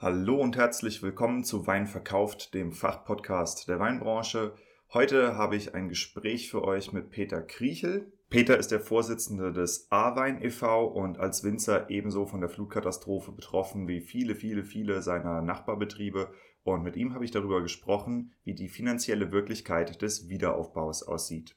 Hallo und herzlich willkommen zu Wein verkauft, dem Fachpodcast der Weinbranche. Heute habe ich ein Gespräch für euch mit Peter Kriechel. Peter ist der Vorsitzende des A-Wein e.V. und als Winzer ebenso von der Flutkatastrophe betroffen wie viele, viele, viele seiner Nachbarbetriebe. Und mit ihm habe ich darüber gesprochen, wie die finanzielle Wirklichkeit des Wiederaufbaus aussieht.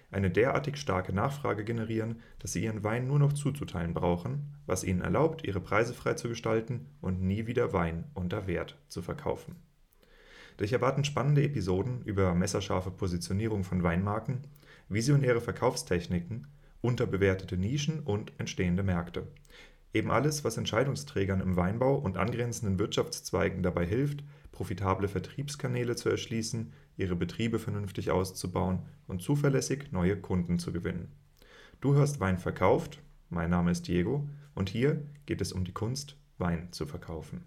eine derartig starke Nachfrage generieren, dass sie ihren Wein nur noch zuzuteilen brauchen, was ihnen erlaubt, ihre Preise frei zu gestalten und nie wieder Wein unter Wert zu verkaufen. Dich erwarten spannende Episoden über messerscharfe Positionierung von Weinmarken, visionäre Verkaufstechniken, unterbewertete Nischen und entstehende Märkte. Eben alles, was Entscheidungsträgern im Weinbau und angrenzenden Wirtschaftszweigen dabei hilft, profitable Vertriebskanäle zu erschließen, ihre Betriebe vernünftig auszubauen und zuverlässig neue Kunden zu gewinnen. Du hörst Wein verkauft, mein Name ist Diego und hier geht es um die Kunst, Wein zu verkaufen.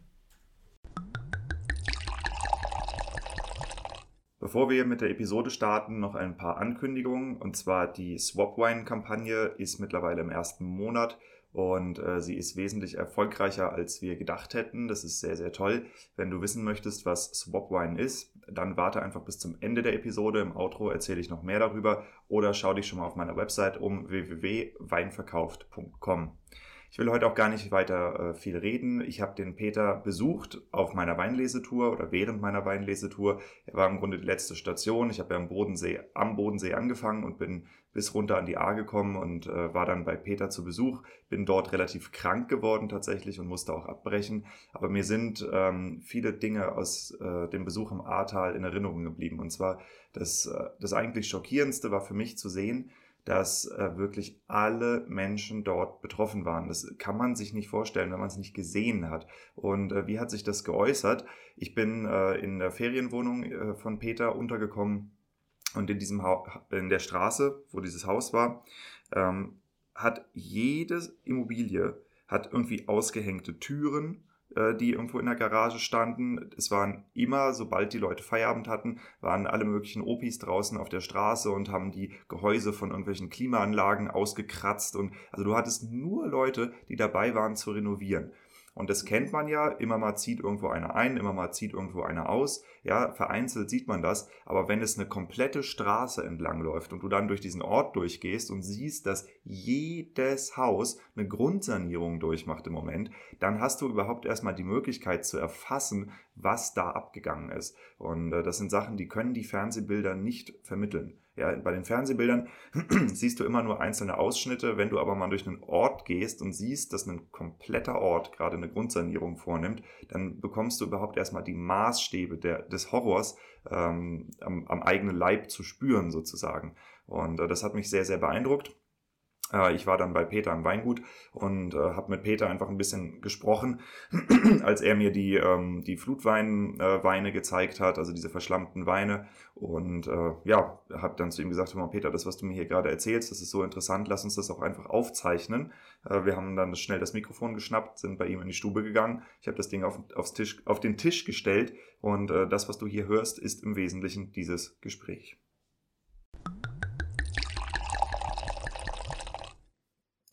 Bevor wir mit der Episode starten, noch ein paar Ankündigungen. Und zwar die Swap Wine Kampagne ist mittlerweile im ersten Monat und äh, sie ist wesentlich erfolgreicher, als wir gedacht hätten. Das ist sehr, sehr toll. Wenn du wissen möchtest, was Swap Wine ist, dann warte einfach bis zum Ende der Episode. Im Outro erzähle ich noch mehr darüber oder schau dich schon mal auf meiner Website um www.weinverkauft.com. Ich will heute auch gar nicht weiter äh, viel reden. Ich habe den Peter besucht auf meiner Weinlesetour oder während meiner Weinlesetour. Er war im Grunde die letzte Station. Ich habe ja am Bodensee, am Bodensee angefangen und bin bis runter an die A gekommen und äh, war dann bei Peter zu Besuch. Bin dort relativ krank geworden tatsächlich und musste auch abbrechen. Aber mir sind ähm, viele Dinge aus äh, dem Besuch im Ahrtal in Erinnerung geblieben. Und zwar das, äh, das eigentlich schockierendste war für mich zu sehen, dass äh, wirklich alle Menschen dort betroffen waren. Das kann man sich nicht vorstellen, wenn man es nicht gesehen hat. Und äh, wie hat sich das geäußert? Ich bin äh, in der Ferienwohnung äh, von Peter untergekommen und in diesem ha in der Straße, wo dieses Haus war, ähm, hat jede Immobilie hat irgendwie ausgehängte Türen äh, die irgendwo in der Garage standen. Es waren immer, sobald die Leute Feierabend hatten, waren alle möglichen Opis draußen auf der Straße und haben die Gehäuse von irgendwelchen Klimaanlagen ausgekratzt. Und also du hattest nur Leute, die dabei waren zu renovieren. Und das kennt man ja, immer mal zieht irgendwo einer ein, immer mal zieht irgendwo einer aus. Ja, vereinzelt sieht man das. Aber wenn es eine komplette Straße entlang läuft und du dann durch diesen Ort durchgehst und siehst, dass jedes Haus eine Grundsanierung durchmacht im Moment, dann hast du überhaupt erstmal die Möglichkeit zu erfassen, was da abgegangen ist. Und äh, das sind Sachen, die können die Fernsehbilder nicht vermitteln. Ja, bei den Fernsehbildern siehst du immer nur einzelne Ausschnitte. Wenn du aber mal durch einen Ort gehst und siehst, dass ein kompletter Ort gerade eine Grundsanierung vornimmt, dann bekommst du überhaupt erstmal die Maßstäbe der, des Horrors ähm, am, am eigenen Leib zu spüren sozusagen. Und äh, das hat mich sehr, sehr beeindruckt. Äh, ich war dann bei Peter im Weingut und äh, habe mit Peter einfach ein bisschen gesprochen, als er mir die, ähm, die Flutweine äh, gezeigt hat, also diese verschlammten Weine. Und äh, ja, habe dann zu ihm gesagt, mal Peter, das, was du mir hier gerade erzählst, das ist so interessant, lass uns das auch einfach aufzeichnen. Äh, wir haben dann schnell das Mikrofon geschnappt, sind bei ihm in die Stube gegangen. Ich habe das Ding auf, aufs Tisch, auf den Tisch gestellt und äh, das, was du hier hörst, ist im Wesentlichen dieses Gespräch.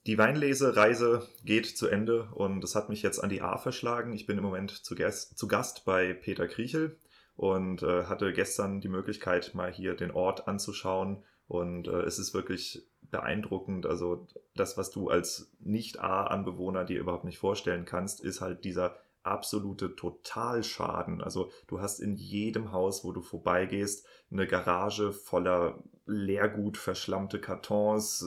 Die Weinlesereise geht zu Ende und es hat mich jetzt an die A verschlagen. Ich bin im Moment zu Gast, zu Gast bei Peter Kriechel und äh, hatte gestern die Möglichkeit, mal hier den Ort anzuschauen. Und äh, es ist wirklich beeindruckend. Also das, was du als Nicht-A-Anbewohner dir überhaupt nicht vorstellen kannst, ist halt dieser absolute Totalschaden. Also du hast in jedem Haus, wo du vorbeigehst, eine Garage voller Leergut, verschlammte Kartons,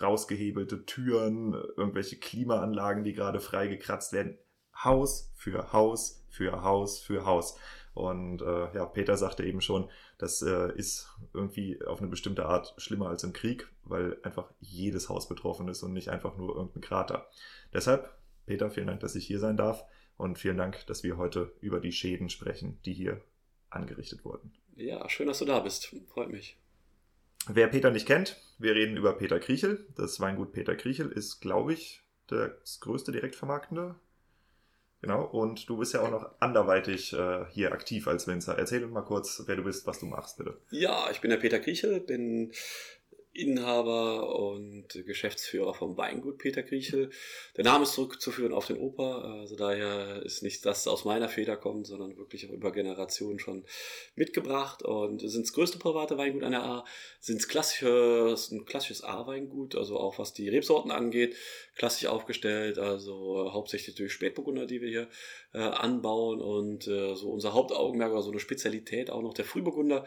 rausgehebelte Türen, irgendwelche Klimaanlagen, die gerade freigekratzt werden. Haus für Haus für Haus für Haus. Und äh, ja, Peter sagte eben schon, das äh, ist irgendwie auf eine bestimmte Art schlimmer als im Krieg, weil einfach jedes Haus betroffen ist und nicht einfach nur irgendein Krater. Deshalb, Peter, vielen Dank, dass ich hier sein darf und vielen Dank, dass wir heute über die Schäden sprechen, die hier angerichtet wurden. Ja, schön, dass du da bist. Freut mich. Wer Peter nicht kennt, wir reden über Peter Kriechel. Das Weingut Peter Kriechel ist, glaube ich, das größte Direktvermarktende Genau, und du bist ja auch noch anderweitig äh, hier aktiv als Winzer. Erzähl uns mal kurz, wer du bist, was du machst, bitte. Ja, ich bin der Peter Kriechel, bin Inhaber und Geschäftsführer vom Weingut Peter Kriechel. Der Name ist zurückzuführen auf den Opa, also daher ist nicht das aus meiner Feder kommt, sondern wirklich über Generationen schon mitgebracht. Und sind das größte private Weingut an der A, sind klassisches, ein klassisches A-Weingut, also auch was die Rebsorten angeht, klassisch aufgestellt, also hauptsächlich durch Spätburgunder, die wir hier äh, anbauen. Und äh, so unser Hauptaugenmerk oder so eine Spezialität auch noch der Frühburgunder,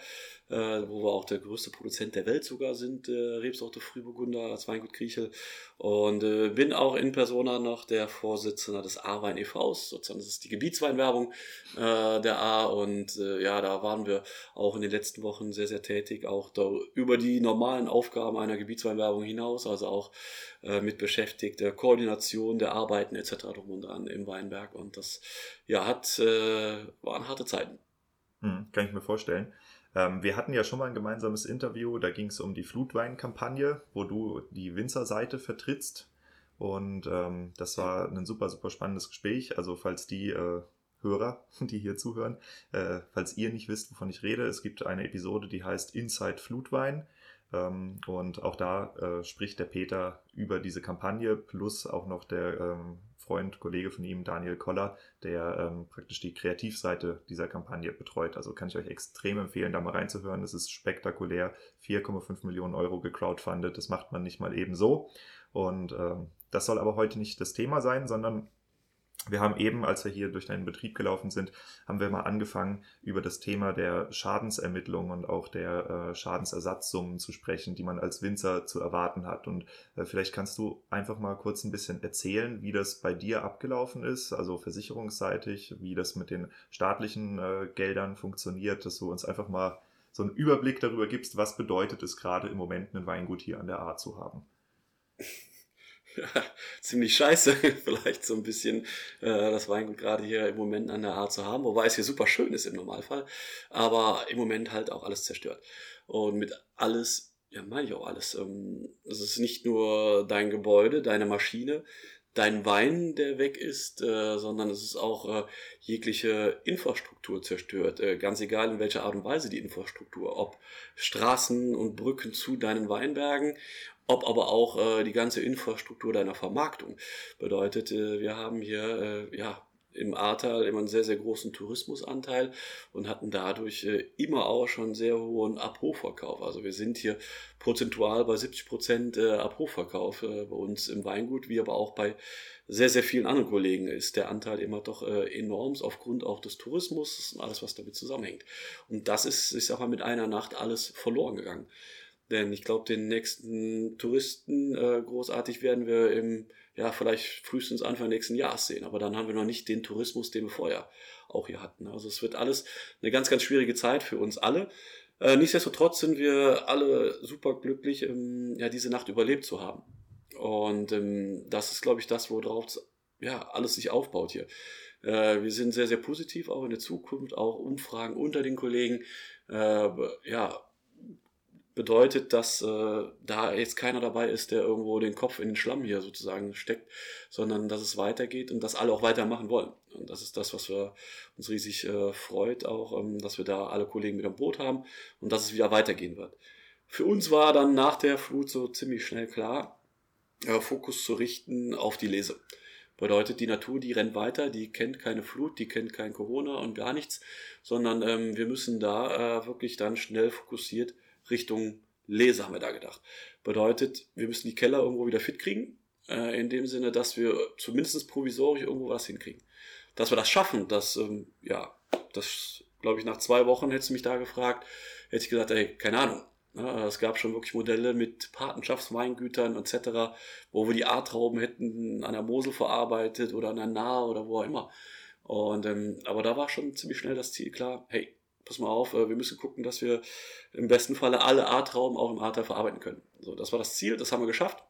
äh, wo wir auch der größte Produzent der Welt sogar sind, äh, Rebsorte Frühburgunder als Weingut Kriechel. Und äh, bin auch in Persona noch der Vorsitzende des A-Wein e.V.s, sozusagen das ist die Gebietsweinwerbung äh, der A. Und äh, ja, da waren wir auch in den letzten Wochen sehr, sehr tätig, auch da, über die normalen Aufgaben einer Gebietsweinwerbung hinaus, also auch äh, mit beschäftigt, der Koordination der Arbeiten etc. drum und dran im Weinberg. Und das ja, hat, äh, waren harte Zeiten. Hm, kann ich mir vorstellen. Ähm, wir hatten ja schon mal ein gemeinsames Interview, da ging es um die Flutweinkampagne, wo du die Winzerseite vertrittst. Und ähm, das war ein super, super spannendes Gespräch. Also falls die äh, Hörer, die hier zuhören, äh, falls ihr nicht wisst, wovon ich rede, es gibt eine Episode, die heißt Inside Flutwein. Ähm, und auch da äh, spricht der Peter über diese Kampagne plus auch noch der ähm, Freund, Kollege von ihm, Daniel Koller, der ähm, praktisch die Kreativseite dieser Kampagne betreut. Also kann ich euch extrem empfehlen, da mal reinzuhören. Das ist spektakulär. 4,5 Millionen Euro gecrowdfundet. Das macht man nicht mal eben so. Und ähm, das soll aber heute nicht das Thema sein, sondern wir haben eben, als wir hier durch deinen Betrieb gelaufen sind, haben wir mal angefangen, über das Thema der Schadensermittlung und auch der äh, Schadensersatzsummen zu sprechen, die man als Winzer zu erwarten hat. Und äh, vielleicht kannst du einfach mal kurz ein bisschen erzählen, wie das bei dir abgelaufen ist, also versicherungsseitig, wie das mit den staatlichen äh, Geldern funktioniert, dass du uns einfach mal so einen Überblick darüber gibst, was bedeutet es gerade im Moment, ein Weingut hier an der A zu haben. ziemlich scheiße, vielleicht so ein bisschen äh, das Weingut gerade hier im Moment an der Art zu haben, wobei es hier super schön ist im Normalfall, aber im Moment halt auch alles zerstört. Und mit alles, ja meine ich auch alles, ähm, es ist nicht nur dein Gebäude, deine Maschine, dein Wein, der weg ist, äh, sondern es ist auch äh, jegliche Infrastruktur zerstört. Äh, ganz egal in welcher Art und Weise die Infrastruktur, ob Straßen und Brücken zu deinen Weinbergen ob aber auch äh, die ganze Infrastruktur deiner Vermarktung. Bedeutet, äh, wir haben hier äh, ja im Ahrtal immer einen sehr, sehr großen Tourismusanteil und hatten dadurch äh, immer auch schon sehr hohen Abrufverkauf. Also wir sind hier prozentual bei 70 Prozent äh, Abrufverkauf äh, bei uns im Weingut, wie aber auch bei sehr, sehr vielen anderen Kollegen ist der Anteil immer doch enorm aufgrund auch des Tourismus und alles, was damit zusammenhängt. Und das ist, ich sag mal, mit einer Nacht alles verloren gegangen. Denn ich glaube, den nächsten Touristen äh, großartig werden wir im, ja, vielleicht frühestens Anfang nächsten Jahres sehen. Aber dann haben wir noch nicht den Tourismus, den wir vorher auch hier hatten. Also es wird alles eine ganz, ganz schwierige Zeit für uns alle. Äh, nichtsdestotrotz sind wir alle super glücklich, ähm, ja, diese Nacht überlebt zu haben. Und ähm, das ist, glaube ich, das, worauf ja, alles sich aufbaut hier. Äh, wir sind sehr, sehr positiv auch in der Zukunft, auch Umfragen unter den Kollegen. Äh, ja, bedeutet, dass äh, da jetzt keiner dabei ist, der irgendwo den Kopf in den Schlamm hier sozusagen steckt, sondern dass es weitergeht und dass alle auch weitermachen wollen. Und das ist das, was wir uns riesig äh, freut, auch, ähm, dass wir da alle Kollegen mit am Boot haben und dass es wieder weitergehen wird. Für uns war dann nach der Flut so ziemlich schnell klar, äh, Fokus zu richten auf die Lese. Bedeutet, die Natur, die rennt weiter, die kennt keine Flut, die kennt kein Corona und gar nichts, sondern ähm, wir müssen da äh, wirklich dann schnell fokussiert Richtung Lese haben wir da gedacht. Bedeutet, wir müssen die Keller irgendwo wieder fit kriegen, äh, in dem Sinne, dass wir zumindest provisorisch irgendwo was hinkriegen. Dass wir das schaffen, das, ähm, ja, das glaube ich, nach zwei Wochen hättest du mich da gefragt, hätte ich gesagt, ey, keine Ahnung, Es gab schon wirklich Modelle mit Patenschaftsweingütern etc., wo wir die A-Trauben hätten an der Mosel verarbeitet oder an der Nahe oder wo auch immer. Und, ähm, aber da war schon ziemlich schnell das Ziel klar, hey, pass mal auf, äh, wir müssen gucken, dass wir im besten Falle alle A-Trauben auch im A-Teil verarbeiten können. So, das war das Ziel, das haben wir geschafft.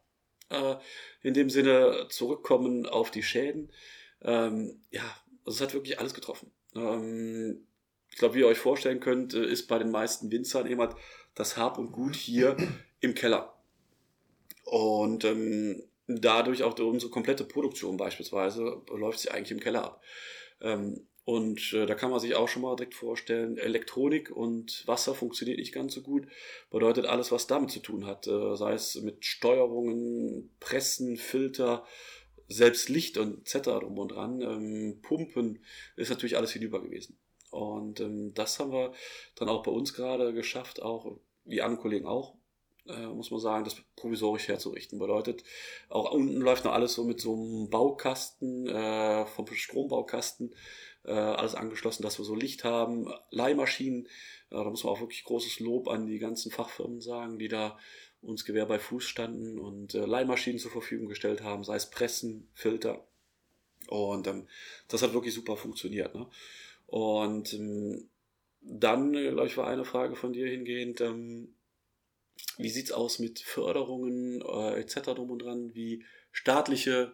Äh, in dem Sinne zurückkommen auf die Schäden. Ähm, ja, also es hat wirklich alles getroffen. Ähm, ich glaube, wie ihr euch vorstellen könnt, äh, ist bei den meisten Winzern halt das Hab und Gut hier im Keller. Und ähm, dadurch auch unsere komplette Produktion beispielsweise läuft sie eigentlich im Keller ab. Ähm, und äh, da kann man sich auch schon mal direkt vorstellen, Elektronik und Wasser funktioniert nicht ganz so gut. Bedeutet alles, was damit zu tun hat, äh, sei es mit Steuerungen, Pressen, Filter, selbst Licht und etc. drum und dran, ähm, Pumpen, ist natürlich alles hinüber gewesen. Und ähm, das haben wir dann auch bei uns gerade geschafft, auch wie andere Kollegen auch, äh, muss man sagen, das provisorisch herzurichten. Bedeutet, auch unten läuft noch alles so mit so einem Baukasten, äh, vom Strombaukasten, äh, alles angeschlossen, dass wir so Licht haben, Leihmaschinen. Ja, da muss man auch wirklich großes Lob an die ganzen Fachfirmen sagen, die da uns Gewehr bei Fuß standen und äh, Leihmaschinen zur Verfügung gestellt haben, sei es Pressen, Filter. Und ähm, das hat wirklich super funktioniert. Ne? Und ähm, dann, äh, glaube ich, war eine Frage von dir hingehend, ähm, wie sieht's aus mit Förderungen äh, etc. drum und dran, wie staatliche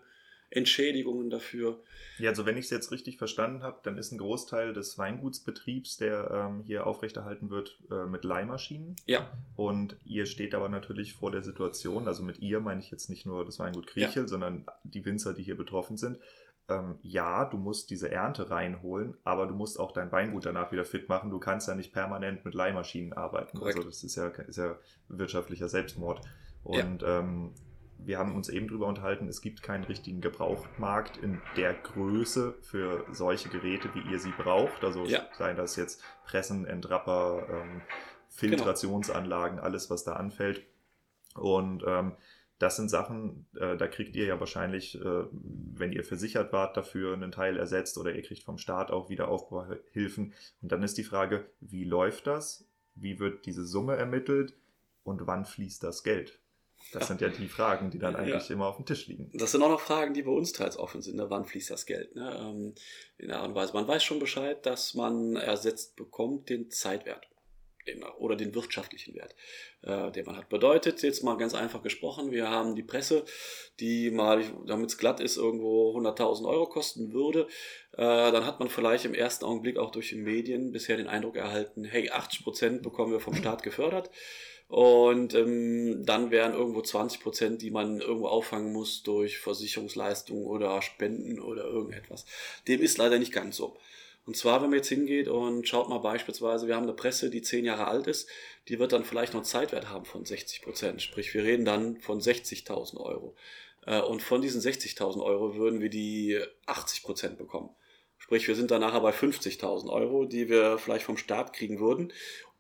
Entschädigungen dafür. Ja, also wenn ich es jetzt richtig verstanden habe, dann ist ein Großteil des Weingutsbetriebs, der ähm, hier aufrechterhalten wird, äh, mit Leihmaschinen. Ja. Und ihr steht aber natürlich vor der Situation, also mit ihr meine ich jetzt nicht nur das Weingut Kriechel, ja. sondern die Winzer, die hier betroffen sind. Ähm, ja, du musst diese Ernte reinholen, aber du musst auch dein Weingut danach wieder fit machen. Du kannst ja nicht permanent mit Leihmaschinen arbeiten. Korrekt. Also das ist ja, ist ja wirtschaftlicher Selbstmord. Und ja. ähm, wir haben uns eben darüber unterhalten, es gibt keinen richtigen Gebrauchtmarkt in der Größe für solche Geräte, wie ihr sie braucht. Also ja. seien das jetzt Pressen, Entrapper, ähm, Filtrationsanlagen, genau. alles, was da anfällt. Und ähm, das sind Sachen, äh, da kriegt ihr ja wahrscheinlich, äh, wenn ihr versichert wart, dafür einen Teil ersetzt oder ihr kriegt vom Staat auch wieder Aufbauhilfen. Und dann ist die Frage, wie läuft das? Wie wird diese Summe ermittelt? Und wann fließt das Geld? Das sind ja die Fragen, die dann eigentlich ja. immer auf dem Tisch liegen. Das sind auch noch Fragen, die bei uns teils offen sind. Ne? Wann fließt das Geld? Ne? Ähm, in der Art und Weise. Man weiß schon Bescheid, dass man ersetzt bekommt den Zeitwert oder den wirtschaftlichen Wert, äh, den man hat. Bedeutet, jetzt mal ganz einfach gesprochen, wir haben die Presse, die mal, damit es glatt ist, irgendwo 100.000 Euro kosten würde. Äh, dann hat man vielleicht im ersten Augenblick auch durch die Medien bisher den Eindruck erhalten, hey, 80 Prozent bekommen wir vom Staat gefördert. Und ähm, dann wären irgendwo 20 Prozent, die man irgendwo auffangen muss durch Versicherungsleistungen oder Spenden oder irgendetwas. Dem ist leider nicht ganz so. Und zwar, wenn man jetzt hingeht und schaut mal beispielsweise, wir haben eine Presse, die zehn Jahre alt ist, die wird dann vielleicht noch einen Zeitwert haben von 60 Prozent. Sprich, wir reden dann von 60.000 Euro. Äh, und von diesen 60.000 Euro würden wir die 80 Prozent bekommen. Sprich, wir sind dann nachher bei 50.000 Euro, die wir vielleicht vom Staat kriegen würden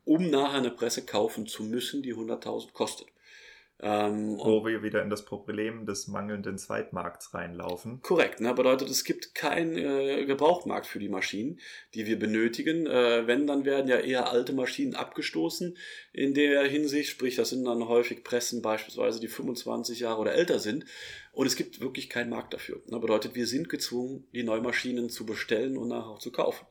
um nachher eine Presse kaufen zu müssen, die 100.000 kostet. Ähm, Wo wir wieder in das Problem des mangelnden Zweitmarkts reinlaufen. Korrekt, ne? bedeutet, es gibt keinen äh, Gebrauchtmarkt für die Maschinen, die wir benötigen. Äh, wenn, dann werden ja eher alte Maschinen abgestoßen in der Hinsicht, sprich, das sind dann häufig Pressen beispielsweise, die 25 Jahre oder älter sind. Und es gibt wirklich keinen Markt dafür. Das bedeutet, wir sind gezwungen, die Neumaschinen zu bestellen und nachher auch zu kaufen.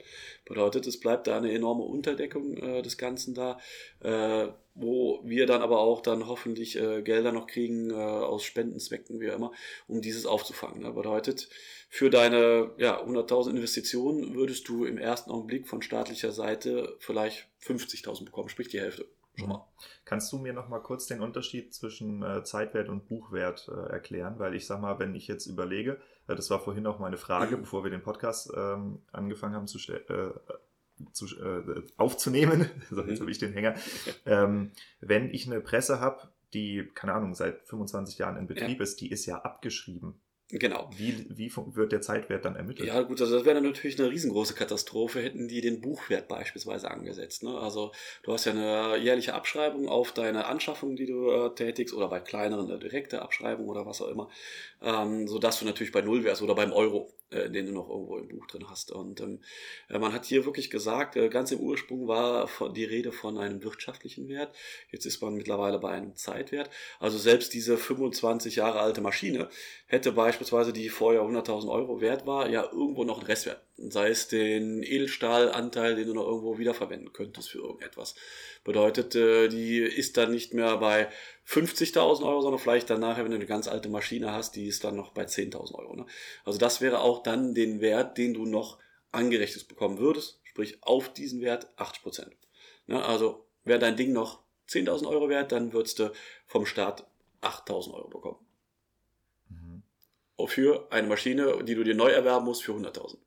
Bedeutet, es bleibt da eine enorme Unterdeckung äh, des Ganzen da, äh, wo wir dann aber auch dann hoffentlich äh, Gelder noch kriegen äh, aus Spendenzwecken, wie immer, um dieses aufzufangen. Das bedeutet, für deine ja, 100.000 Investitionen würdest du im ersten Augenblick von staatlicher Seite vielleicht 50.000 bekommen, sprich die Hälfte. Mal. Kannst du mir noch mal kurz den Unterschied zwischen äh, Zeitwert und Buchwert äh, erklären? Weil ich sag mal, wenn ich jetzt überlege, äh, das war vorhin auch meine Frage, bevor wir den Podcast ähm, angefangen haben zu, äh, zu äh, aufzunehmen, so jetzt habe ich den Hänger. Ähm, wenn ich eine Presse habe, die, keine Ahnung, seit 25 Jahren in Betrieb ja. ist, die ist ja abgeschrieben. Genau. Wie, wie wird der Zeitwert dann ermittelt? Ja, gut, also das wäre dann natürlich eine riesengroße Katastrophe, hätten die den Buchwert beispielsweise angesetzt. Ne? Also du hast ja eine jährliche Abschreibung auf deine Anschaffung, die du äh, tätigst, oder bei kleineren eine direkte Abschreibung oder was auch immer, ähm, sodass du natürlich bei Null wärst oder beim Euro äh, den du noch irgendwo im Buch drin hast. Und ähm, äh, man hat hier wirklich gesagt, äh, ganz im Ursprung war die Rede von einem wirtschaftlichen Wert. Jetzt ist man mittlerweile bei einem Zeitwert. Also selbst diese 25 Jahre alte Maschine hätte beispielsweise, die vorher 100.000 Euro wert war, ja irgendwo noch einen Restwert. Sei es den Edelstahlanteil, den du noch irgendwo wiederverwenden könntest für irgendetwas. Bedeutet, äh, die ist dann nicht mehr bei 50.000 Euro, sondern vielleicht dann nachher, wenn du eine ganz alte Maschine hast, die ist dann noch bei 10.000 Euro. Ne? Also das wäre auch dann den Wert, den du noch angerechnet bekommen würdest, sprich auf diesen Wert 80 Prozent. Ne? Also wäre dein Ding noch 10.000 Euro wert, dann würdest du vom Staat 8.000 Euro bekommen. Mhm. Für eine Maschine, die du dir neu erwerben musst, für 100.000.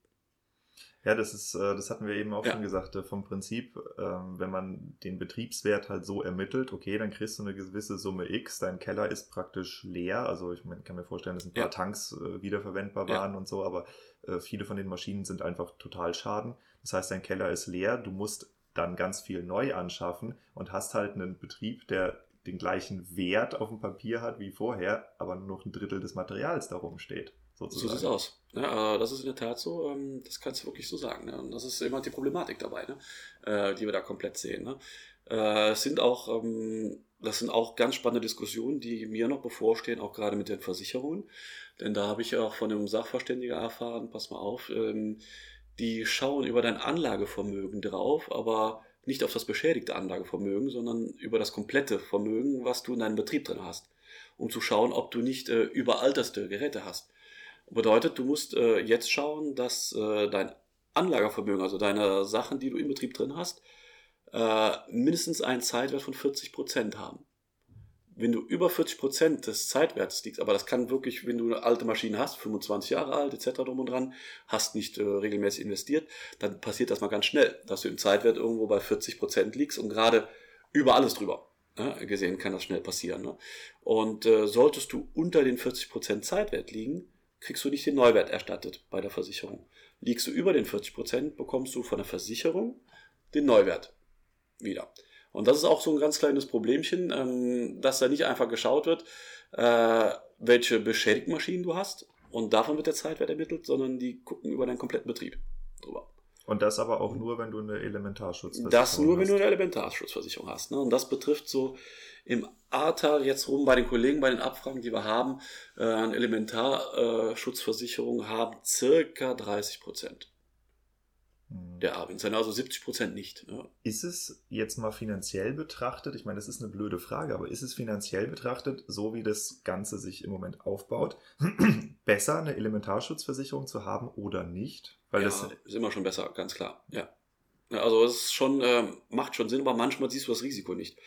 Ja, das ist, äh, das hatten wir eben auch ja. schon gesagt, äh, vom Prinzip, ähm, wenn man den Betriebswert halt so ermittelt, okay, dann kriegst du eine gewisse Summe X, dein Keller ist praktisch leer, also ich kann mir vorstellen, dass ein paar ja. Tanks äh, wiederverwendbar waren ja. und so, aber viele von den Maschinen sind einfach total schaden. Das heißt, dein Keller ist leer, du musst dann ganz viel neu anschaffen und hast halt einen Betrieb, der den gleichen Wert auf dem Papier hat wie vorher, aber nur noch ein Drittel des Materials darum steht sozusagen. So sieht es aus. Ja, das ist in der Tat so, ähm, das kannst du wirklich so sagen. Ne? Und das ist immer die Problematik dabei, ne? Äh, die wir da komplett sehen. Ne? Äh, es sind auch, ähm, das sind auch ganz spannende Diskussionen, die mir noch bevorstehen, auch gerade mit den Versicherungen. Denn da habe ich auch von einem Sachverständiger erfahren, pass mal auf, ähm, die schauen über dein Anlagevermögen drauf, aber nicht auf das beschädigte Anlagevermögen, sondern über das komplette Vermögen, was du in deinem Betrieb drin hast, um zu schauen, ob du nicht äh, überalterste Geräte hast. Bedeutet, du musst äh, jetzt schauen, dass äh, dein Anlagervermögen, also deine Sachen, die du im Betrieb drin hast, äh, mindestens einen Zeitwert von 40% haben. Wenn du über 40% des Zeitwertes liegst, aber das kann wirklich, wenn du eine alte Maschine hast, 25 Jahre alt, etc. drum und dran, hast nicht äh, regelmäßig investiert, dann passiert das mal ganz schnell, dass du im Zeitwert irgendwo bei 40% liegst und gerade über alles drüber. Ja, ne, gesehen kann das schnell passieren. Ne? Und äh, solltest du unter den 40% Zeitwert liegen, kriegst du nicht den Neuwert erstattet bei der Versicherung. Liegst du über den 40 Prozent, bekommst du von der Versicherung den Neuwert wieder. Und das ist auch so ein ganz kleines Problemchen, ähm, dass da nicht einfach geschaut wird, äh, welche Beschädigten du hast und davon wird der Zeitwert ermittelt, sondern die gucken über deinen kompletten Betrieb drüber. Und das aber auch nur, wenn du eine Elementarschutzversicherung hast. Das nur, hast. wenn du eine Elementarschutzversicherung hast. Ne? Und das betrifft so im Ahrtal jetzt rum bei den Kollegen, bei den Abfragen, die wir haben, äh, an Elementarschutzversicherungen haben circa 30 Prozent hm. der Arbeitnehmer, also 70 Prozent nicht. Ja. Ist es jetzt mal finanziell betrachtet, ich meine, das ist eine blöde Frage, aber ist es finanziell betrachtet, so wie das Ganze sich im Moment aufbaut, besser eine Elementarschutzversicherung zu haben oder nicht? Weil ja, das ist immer schon besser, ganz klar, ja. Also es ist schon, äh, macht schon Sinn, aber manchmal siehst du das Risiko nicht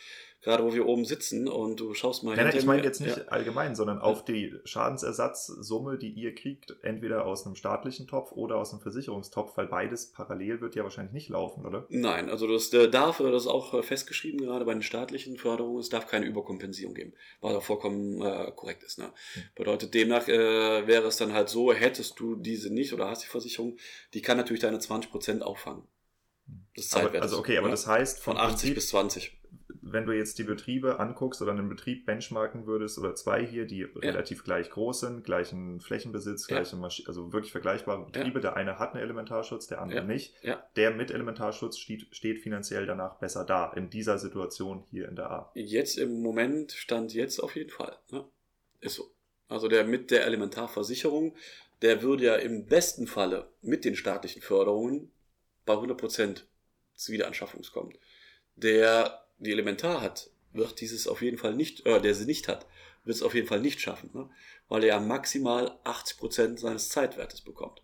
gerade wo wir oben sitzen und du schaust mal Nein, nein ich meine jetzt nicht ja. allgemein, sondern auf die Schadensersatzsumme, die ihr kriegt, entweder aus einem staatlichen Topf oder aus einem Versicherungstopf, weil beides parallel wird ja wahrscheinlich nicht laufen, oder? Nein, also das äh, darf, das ist auch äh, festgeschrieben, gerade bei den staatlichen Förderungen, es darf keine Überkompensierung geben, was auch vollkommen äh, korrekt ist. Ne? Hm. Bedeutet, demnach äh, wäre es dann halt so, hättest du diese nicht oder hast die Versicherung, die kann natürlich deine 20% auffangen. Das aber, also okay, aber das heißt von, von 80 Prinzip, bis 20 wenn du jetzt die Betriebe anguckst oder einen Betrieb benchmarken würdest oder zwei hier, die ja. relativ gleich groß sind, gleichen Flächenbesitz, gleiche ja. Masch also wirklich vergleichbare Betriebe, ja. der eine hat einen Elementarschutz, der andere nicht. Der mit Elementarschutz steht, steht finanziell danach besser da in dieser Situation hier in der A. Jetzt im Moment stand jetzt auf jeden Fall. Ne? Ist so. Also der mit der Elementarversicherung, der würde ja im besten Falle mit den staatlichen Förderungen bei 100% zur Wiederanschaffung kommen. Der die Elementar hat, wird dieses auf jeden Fall nicht, äh, der sie nicht hat, wird es auf jeden Fall nicht schaffen, ne? weil er ja maximal 80% seines Zeitwertes bekommt.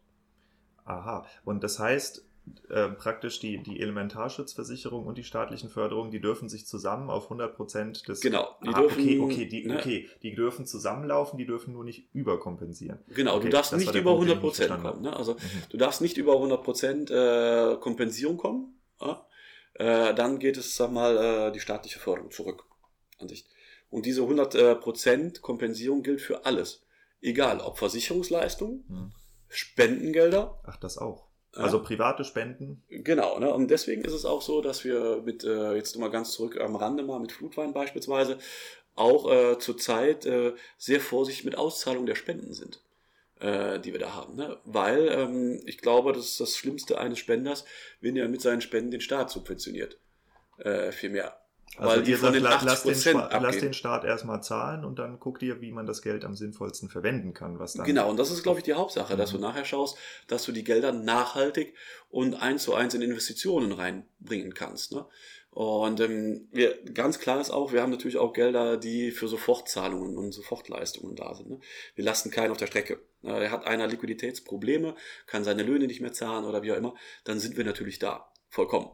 Aha, und das heißt, äh, praktisch die, die Elementarschutzversicherung und die staatlichen Förderungen, die dürfen sich zusammen auf 100% des... Genau, die ah, dürfen... Okay, okay, die, ne? okay, die dürfen zusammenlaufen, die dürfen nur nicht überkompensieren. Genau, okay, du darfst nicht über Punkt, 100% kommen. Ne? Also mhm. du darfst nicht über 100% äh, Kompensierung kommen. Ja? äh, dann geht es, sag mal, äh, die staatliche Förderung zurück an sich. Und diese 100% äh, Kompensierung gilt für alles. Egal, ob Versicherungsleistungen, hm. Spendengelder. Ach, das auch. Also private Spenden. Genau, ne? und deswegen ist es auch so, dass wir mit, äh, jetzt mal ganz zurück am Rande mal mit Flutwein beispielsweise, auch äh, zurzeit äh, sehr vorsichtig mit Auszahlung der Spenden sind, äh, die wir da haben. Ne? Weil ähm, ich glaube, das ist das Schlimmste eines Spenders, wenn er mit seinen Spenden den Staat subventioniert. Äh, viel mehr. Also Weil von sagt, den 80 lass, den, lass den Staat erstmal zahlen und dann guck dir, wie man das Geld am sinnvollsten verwenden kann. Was dann genau, und das ist, glaube ich, die Hauptsache, mhm. dass du mhm. nachher schaust, dass du die Gelder nachhaltig und eins zu eins in Investitionen reinbringen kannst. Ne? Und ähm, wir, ganz klar ist auch, wir haben natürlich auch Gelder, die für Sofortzahlungen und Sofortleistungen da sind. Ne? Wir lassen keinen auf der Strecke. Äh, hat einer Liquiditätsprobleme, kann seine Löhne nicht mehr zahlen oder wie auch immer, dann sind wir natürlich da. Vollkommen.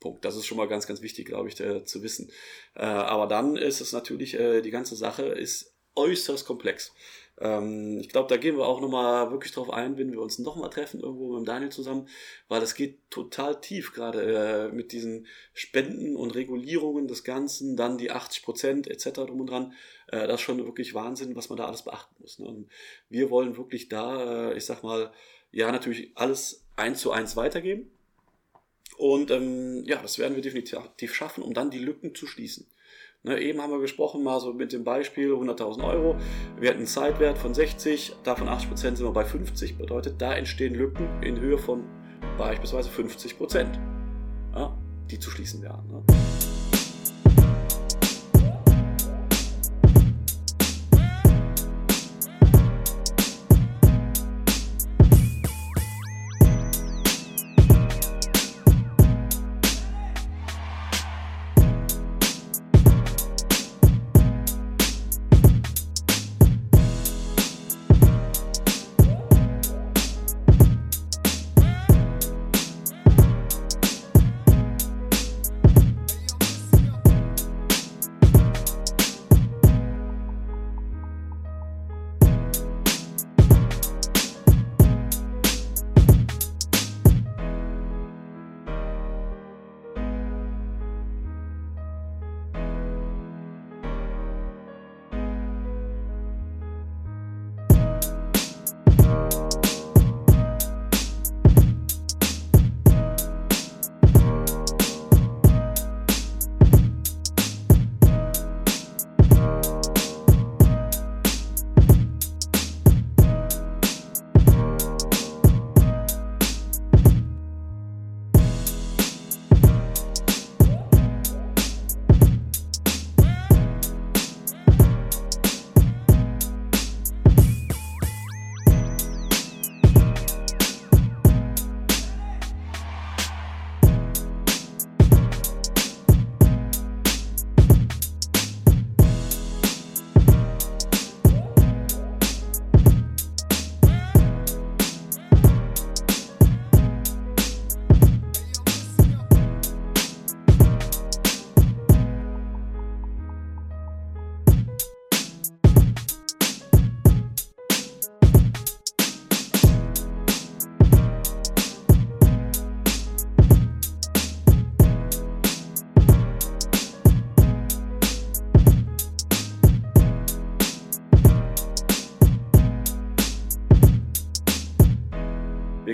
Punkt. Das ist schon mal ganz, ganz wichtig, glaube ich, äh, zu wissen. Äh, aber dann ist es natürlich, äh, die ganze Sache ist äußerst komplex. Ähm, ich glaube, da gehen wir auch nochmal wirklich drauf ein, wenn wir uns nochmal treffen, irgendwo mit Daniel zusammen, weil das geht total tief, gerade äh, mit diesen Spenden und Regulierungen des Ganzen, dann die 80 Prozent etc. drum und dran. Äh, das ist schon wirklich Wahnsinn, was man da alles beachten muss. Ne? Und wir wollen wirklich da, äh, ich sag mal, ja, natürlich alles eins zu eins weitergeben und ähm, ja, das werden wir definitiv schaffen, um dann die Lücken zu schließen. Ne, eben haben wir gesprochen, mal so mit dem Beispiel 100.000 Euro. Wir hatten einen Zeitwert von 60, davon 80% sind wir bei 50. Bedeutet, da entstehen Lücken in Höhe von beispielsweise 50%, ja, die zu schließen wären. Ne?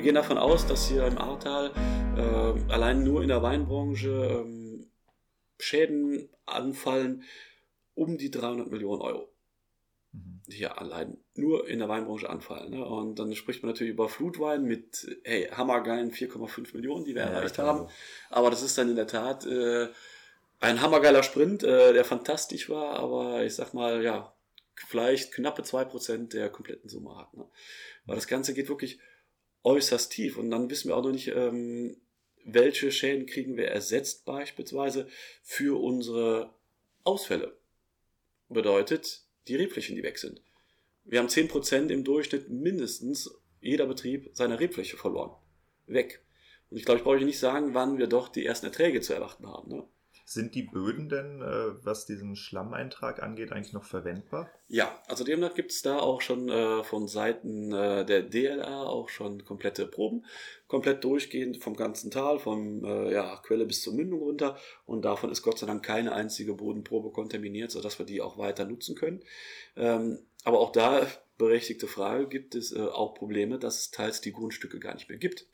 Gehen davon aus, dass hier im Ahrtal äh, allein nur in der Weinbranche ähm, Schäden anfallen um die 300 Millionen Euro. Mhm. Die hier allein nur in der Weinbranche anfallen. Ne? Und dann spricht man natürlich über Flutwein mit, hey, hammergeilen 4,5 Millionen, die wir ja, erreicht haben. Aber das ist dann in der Tat äh, ein hammergeiler Sprint, äh, der fantastisch war, aber ich sag mal, ja, vielleicht knappe 2% der kompletten Summe hat. Ne? Weil das Ganze geht wirklich äußerst tief. Und dann wissen wir auch noch nicht, ähm, welche Schäden kriegen wir ersetzt beispielsweise für unsere Ausfälle. Bedeutet, die Rebflächen, die weg sind. Wir haben 10% im Durchschnitt mindestens jeder Betrieb seiner Rebfläche verloren. Weg. Und ich glaube, ich brauche nicht sagen, wann wir doch die ersten Erträge zu erwarten haben. Ne? Sind die Böden denn, äh, was diesen Schlammeintrag angeht, eigentlich noch verwendbar? Ja, also demnach gibt es da auch schon äh, von Seiten äh, der DLA auch schon komplette Proben, komplett durchgehend vom ganzen Tal, von äh, ja, Quelle bis zur Mündung runter. Und davon ist Gott sei Dank keine einzige Bodenprobe kontaminiert, sodass wir die auch weiter nutzen können. Ähm, aber auch da berechtigte Frage, gibt es äh, auch Probleme, dass es teils die Grundstücke gar nicht mehr gibt,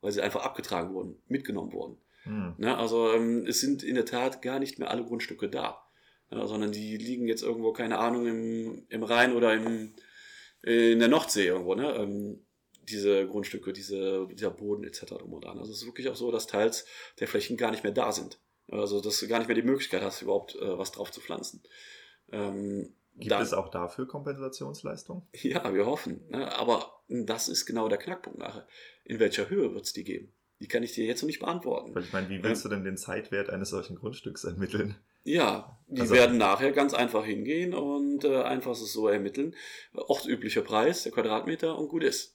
weil sie einfach abgetragen wurden, mitgenommen wurden. Hm. Ne, also ähm, es sind in der Tat gar nicht mehr alle Grundstücke da, ja, sondern die liegen jetzt irgendwo, keine Ahnung, im, im Rhein oder im, in der Nordsee irgendwo. Ne? Ähm, diese Grundstücke, diese, dieser Boden etc. drum und dran. Also es ist wirklich auch so, dass teils der Flächen gar nicht mehr da sind. Also dass du gar nicht mehr die Möglichkeit hast, überhaupt äh, was drauf zu pflanzen. Ähm, Gibt dann, es auch dafür Kompensationsleistung? Ja, wir hoffen. Ne? Aber das ist genau der Knackpunkt nachher. In welcher Höhe wird es die geben? Die kann ich dir jetzt noch nicht beantworten. Weil ich meine, wie willst du denn den Zeitwert eines solchen Grundstücks ermitteln? Ja, die also, werden nachher ganz einfach hingehen und äh, einfach so ermitteln. Ortsüblicher Preis, der Quadratmeter und gut ist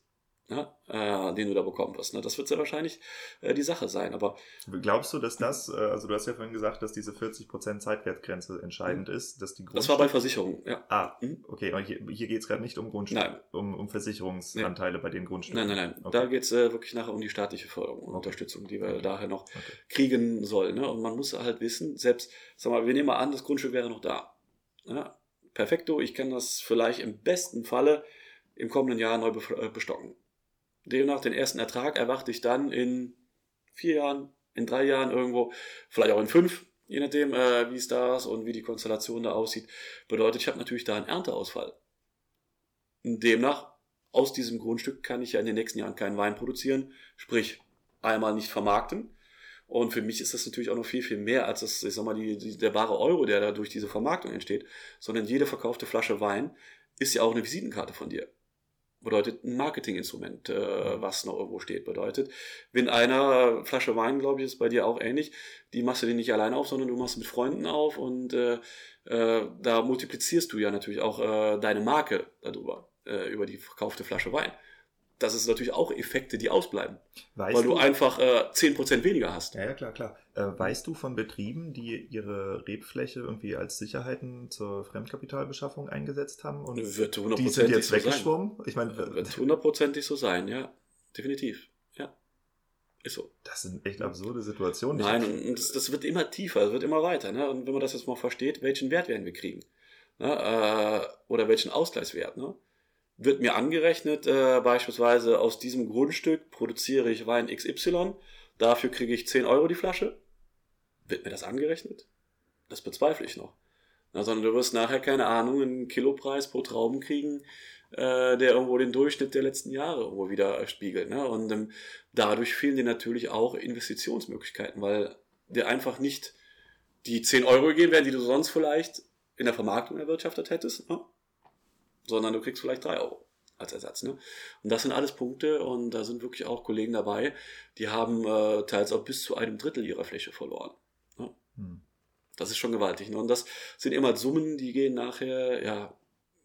ne, äh, den du da bekommen wirst. Ne? Das wird sehr wahrscheinlich äh, die Sache sein. Aber glaubst du, dass das, äh, also du hast ja vorhin gesagt, dass diese 40% Zeitwertgrenze entscheidend mhm. ist, dass die Das war bei Versicherungen, ja. Ah, mhm. okay. Und hier, hier geht es gerade nicht um Grundstücke, um, um Versicherungsanteile nee. bei den Grundstücken. Nein, nein, nein. Okay. Da geht es äh, wirklich nachher um die staatliche Förderung und okay. Unterstützung, die wir okay. daher noch kriegen sollen. Ne? Und man muss halt wissen, selbst, sag mal, wir nehmen mal an, das Grundstück wäre noch da. Ja? Perfekto, ich kann das vielleicht im besten Falle im kommenden Jahr neu äh, bestocken. Demnach den ersten Ertrag erwarte ich dann in vier Jahren, in drei Jahren irgendwo, vielleicht auch in fünf, je nachdem, äh, wie es da ist und wie die Konstellation da aussieht. Bedeutet, ich habe natürlich da einen Ernteausfall. Demnach, aus diesem Grundstück kann ich ja in den nächsten Jahren keinen Wein produzieren, sprich einmal nicht vermarkten. Und für mich ist das natürlich auch noch viel, viel mehr als das, ich sag mal, die, die, der wahre Euro, der da durch diese Vermarktung entsteht, sondern jede verkaufte Flasche Wein ist ja auch eine Visitenkarte von dir bedeutet ein Marketinginstrument, äh, was noch irgendwo steht. Bedeutet, wenn einer Flasche Wein, glaube ich, ist bei dir auch ähnlich, die machst du dir nicht alleine auf, sondern du machst mit Freunden auf und äh, äh, da multiplizierst du ja natürlich auch äh, deine Marke darüber, äh, über die verkaufte Flasche Wein das ist natürlich auch Effekte, die ausbleiben. Weißt weil du, du einfach äh, 10% weniger hast. Ja, ja, klar, klar. Äh, weißt du von Betrieben, die ihre Rebfläche irgendwie als Sicherheiten zur Fremdkapitalbeschaffung eingesetzt haben? Und wird die sind jetzt so weggeschwommen? Sein. Ich meine, wird hundertprozentig so sein, ja. Definitiv. Ja. Ist so. Das sind echt absurde Situationen. Nein, und das, das, wird immer tiefer, es wird immer weiter. Ne? Und wenn man das jetzt mal versteht, welchen Wert werden wir kriegen? Ne? Äh, oder welchen Ausgleichswert? Ne? Wird mir angerechnet, äh, beispielsweise aus diesem Grundstück produziere ich Wein XY, dafür kriege ich 10 Euro die Flasche. Wird mir das angerechnet? Das bezweifle ich noch. Na, sondern du wirst nachher, keine Ahnung, einen Kilopreis pro Trauben kriegen, äh, der irgendwo den Durchschnitt der letzten Jahre irgendwo wieder spiegelt. Ne? Und ähm, dadurch fehlen dir natürlich auch Investitionsmöglichkeiten, weil dir einfach nicht die 10 Euro gegeben werden, die du sonst vielleicht in der Vermarktung erwirtschaftet hättest. Ne? Sondern du kriegst vielleicht drei Euro als Ersatz. Ne? Und das sind alles Punkte und da sind wirklich auch Kollegen dabei, die haben äh, teils auch bis zu einem Drittel ihrer Fläche verloren. Ne? Hm. Das ist schon gewaltig. Ne? Und das sind immer Summen, die gehen nachher, ja,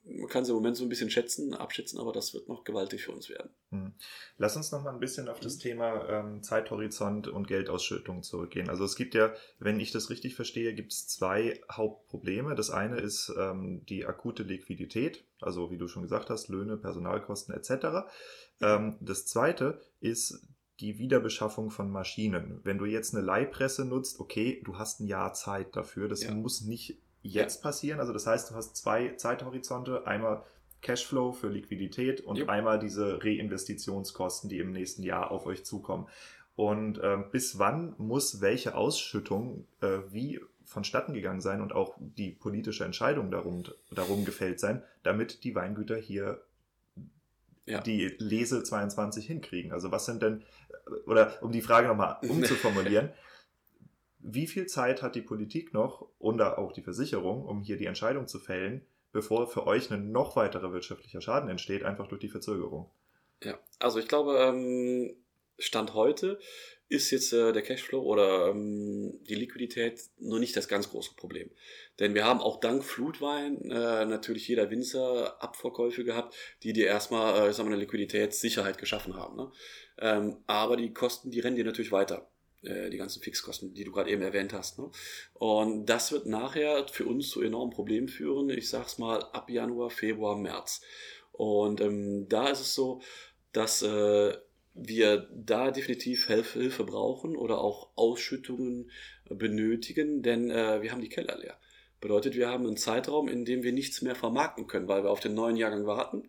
man kann sie im Moment so ein bisschen schätzen, abschätzen, aber das wird noch gewaltig für uns werden. Hm. Lass uns noch mal ein bisschen auf das Thema ähm, Zeithorizont und Geldausschüttung zurückgehen. Also es gibt ja, wenn ich das richtig verstehe, gibt es zwei Hauptprobleme. Das eine ist ähm, die akute Liquidität, also wie du schon gesagt hast, Löhne, Personalkosten etc. Ähm, das zweite ist die Wiederbeschaffung von Maschinen. Wenn du jetzt eine Leihpresse nutzt, okay, du hast ein Jahr Zeit dafür. Das ja. muss nicht jetzt passieren. Also das heißt, du hast zwei Zeithorizonte. Einmal Cashflow für Liquidität und ja. einmal diese Reinvestitionskosten, die im nächsten Jahr auf euch zukommen. Und äh, bis wann muss welche Ausschüttung äh, wie vonstatten gegangen sein und auch die politische Entscheidung darum, darum gefällt sein, damit die Weingüter hier ja. die Lese 22 hinkriegen. Also was sind denn, oder um die Frage nochmal umzuformulieren, wie viel Zeit hat die Politik noch und auch die Versicherung, um hier die Entscheidung zu fällen, bevor für euch ein noch weiterer wirtschaftlicher Schaden entsteht, einfach durch die Verzögerung? Ja, also ich glaube, ähm, Stand heute ist jetzt äh, der Cashflow oder ähm, die Liquidität nur nicht das ganz große Problem. Denn wir haben auch dank Flutwein äh, natürlich jeder Winzer Abverkäufe gehabt, die dir erstmal, äh, ich sag mal, eine Liquiditätssicherheit geschaffen haben. Ne? Ähm, aber die Kosten, die rennen dir natürlich weiter. Äh, die ganzen Fixkosten, die du gerade eben erwähnt hast. Ne? Und das wird nachher für uns zu enormen Problemen führen. Ich sag's mal ab Januar, Februar, März. Und ähm, da ist es so, dass äh, wir da definitiv Hilfe brauchen oder auch Ausschüttungen benötigen, denn äh, wir haben die Keller leer. Bedeutet, wir haben einen Zeitraum, in dem wir nichts mehr vermarkten können, weil wir auf den neuen Jahrgang warten.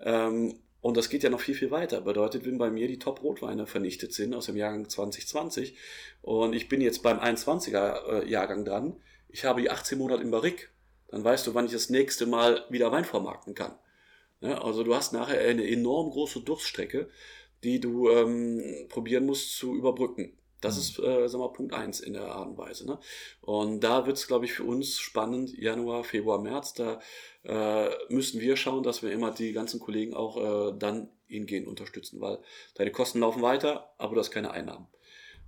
Ähm, und das geht ja noch viel, viel weiter. Bedeutet, wenn bei mir die Top-Rotweine vernichtet sind aus dem Jahrgang 2020 und ich bin jetzt beim 21er-Jahrgang äh, dran, ich habe die 18 Monate im Barrik, dann weißt du, wann ich das nächste Mal wieder Wein vermarkten kann. Ja, also du hast nachher eine enorm große Durststrecke, die du ähm, probieren musst zu überbrücken. Das mhm. ist, äh, sag mal, Punkt 1 in der Art und Weise. Ne? Und da wird es, glaube ich, für uns spannend, Januar, Februar, März, da äh, müssen wir schauen, dass wir immer die ganzen Kollegen auch äh, dann hingehen unterstützen, weil deine Kosten laufen weiter, aber du hast keine Einnahmen.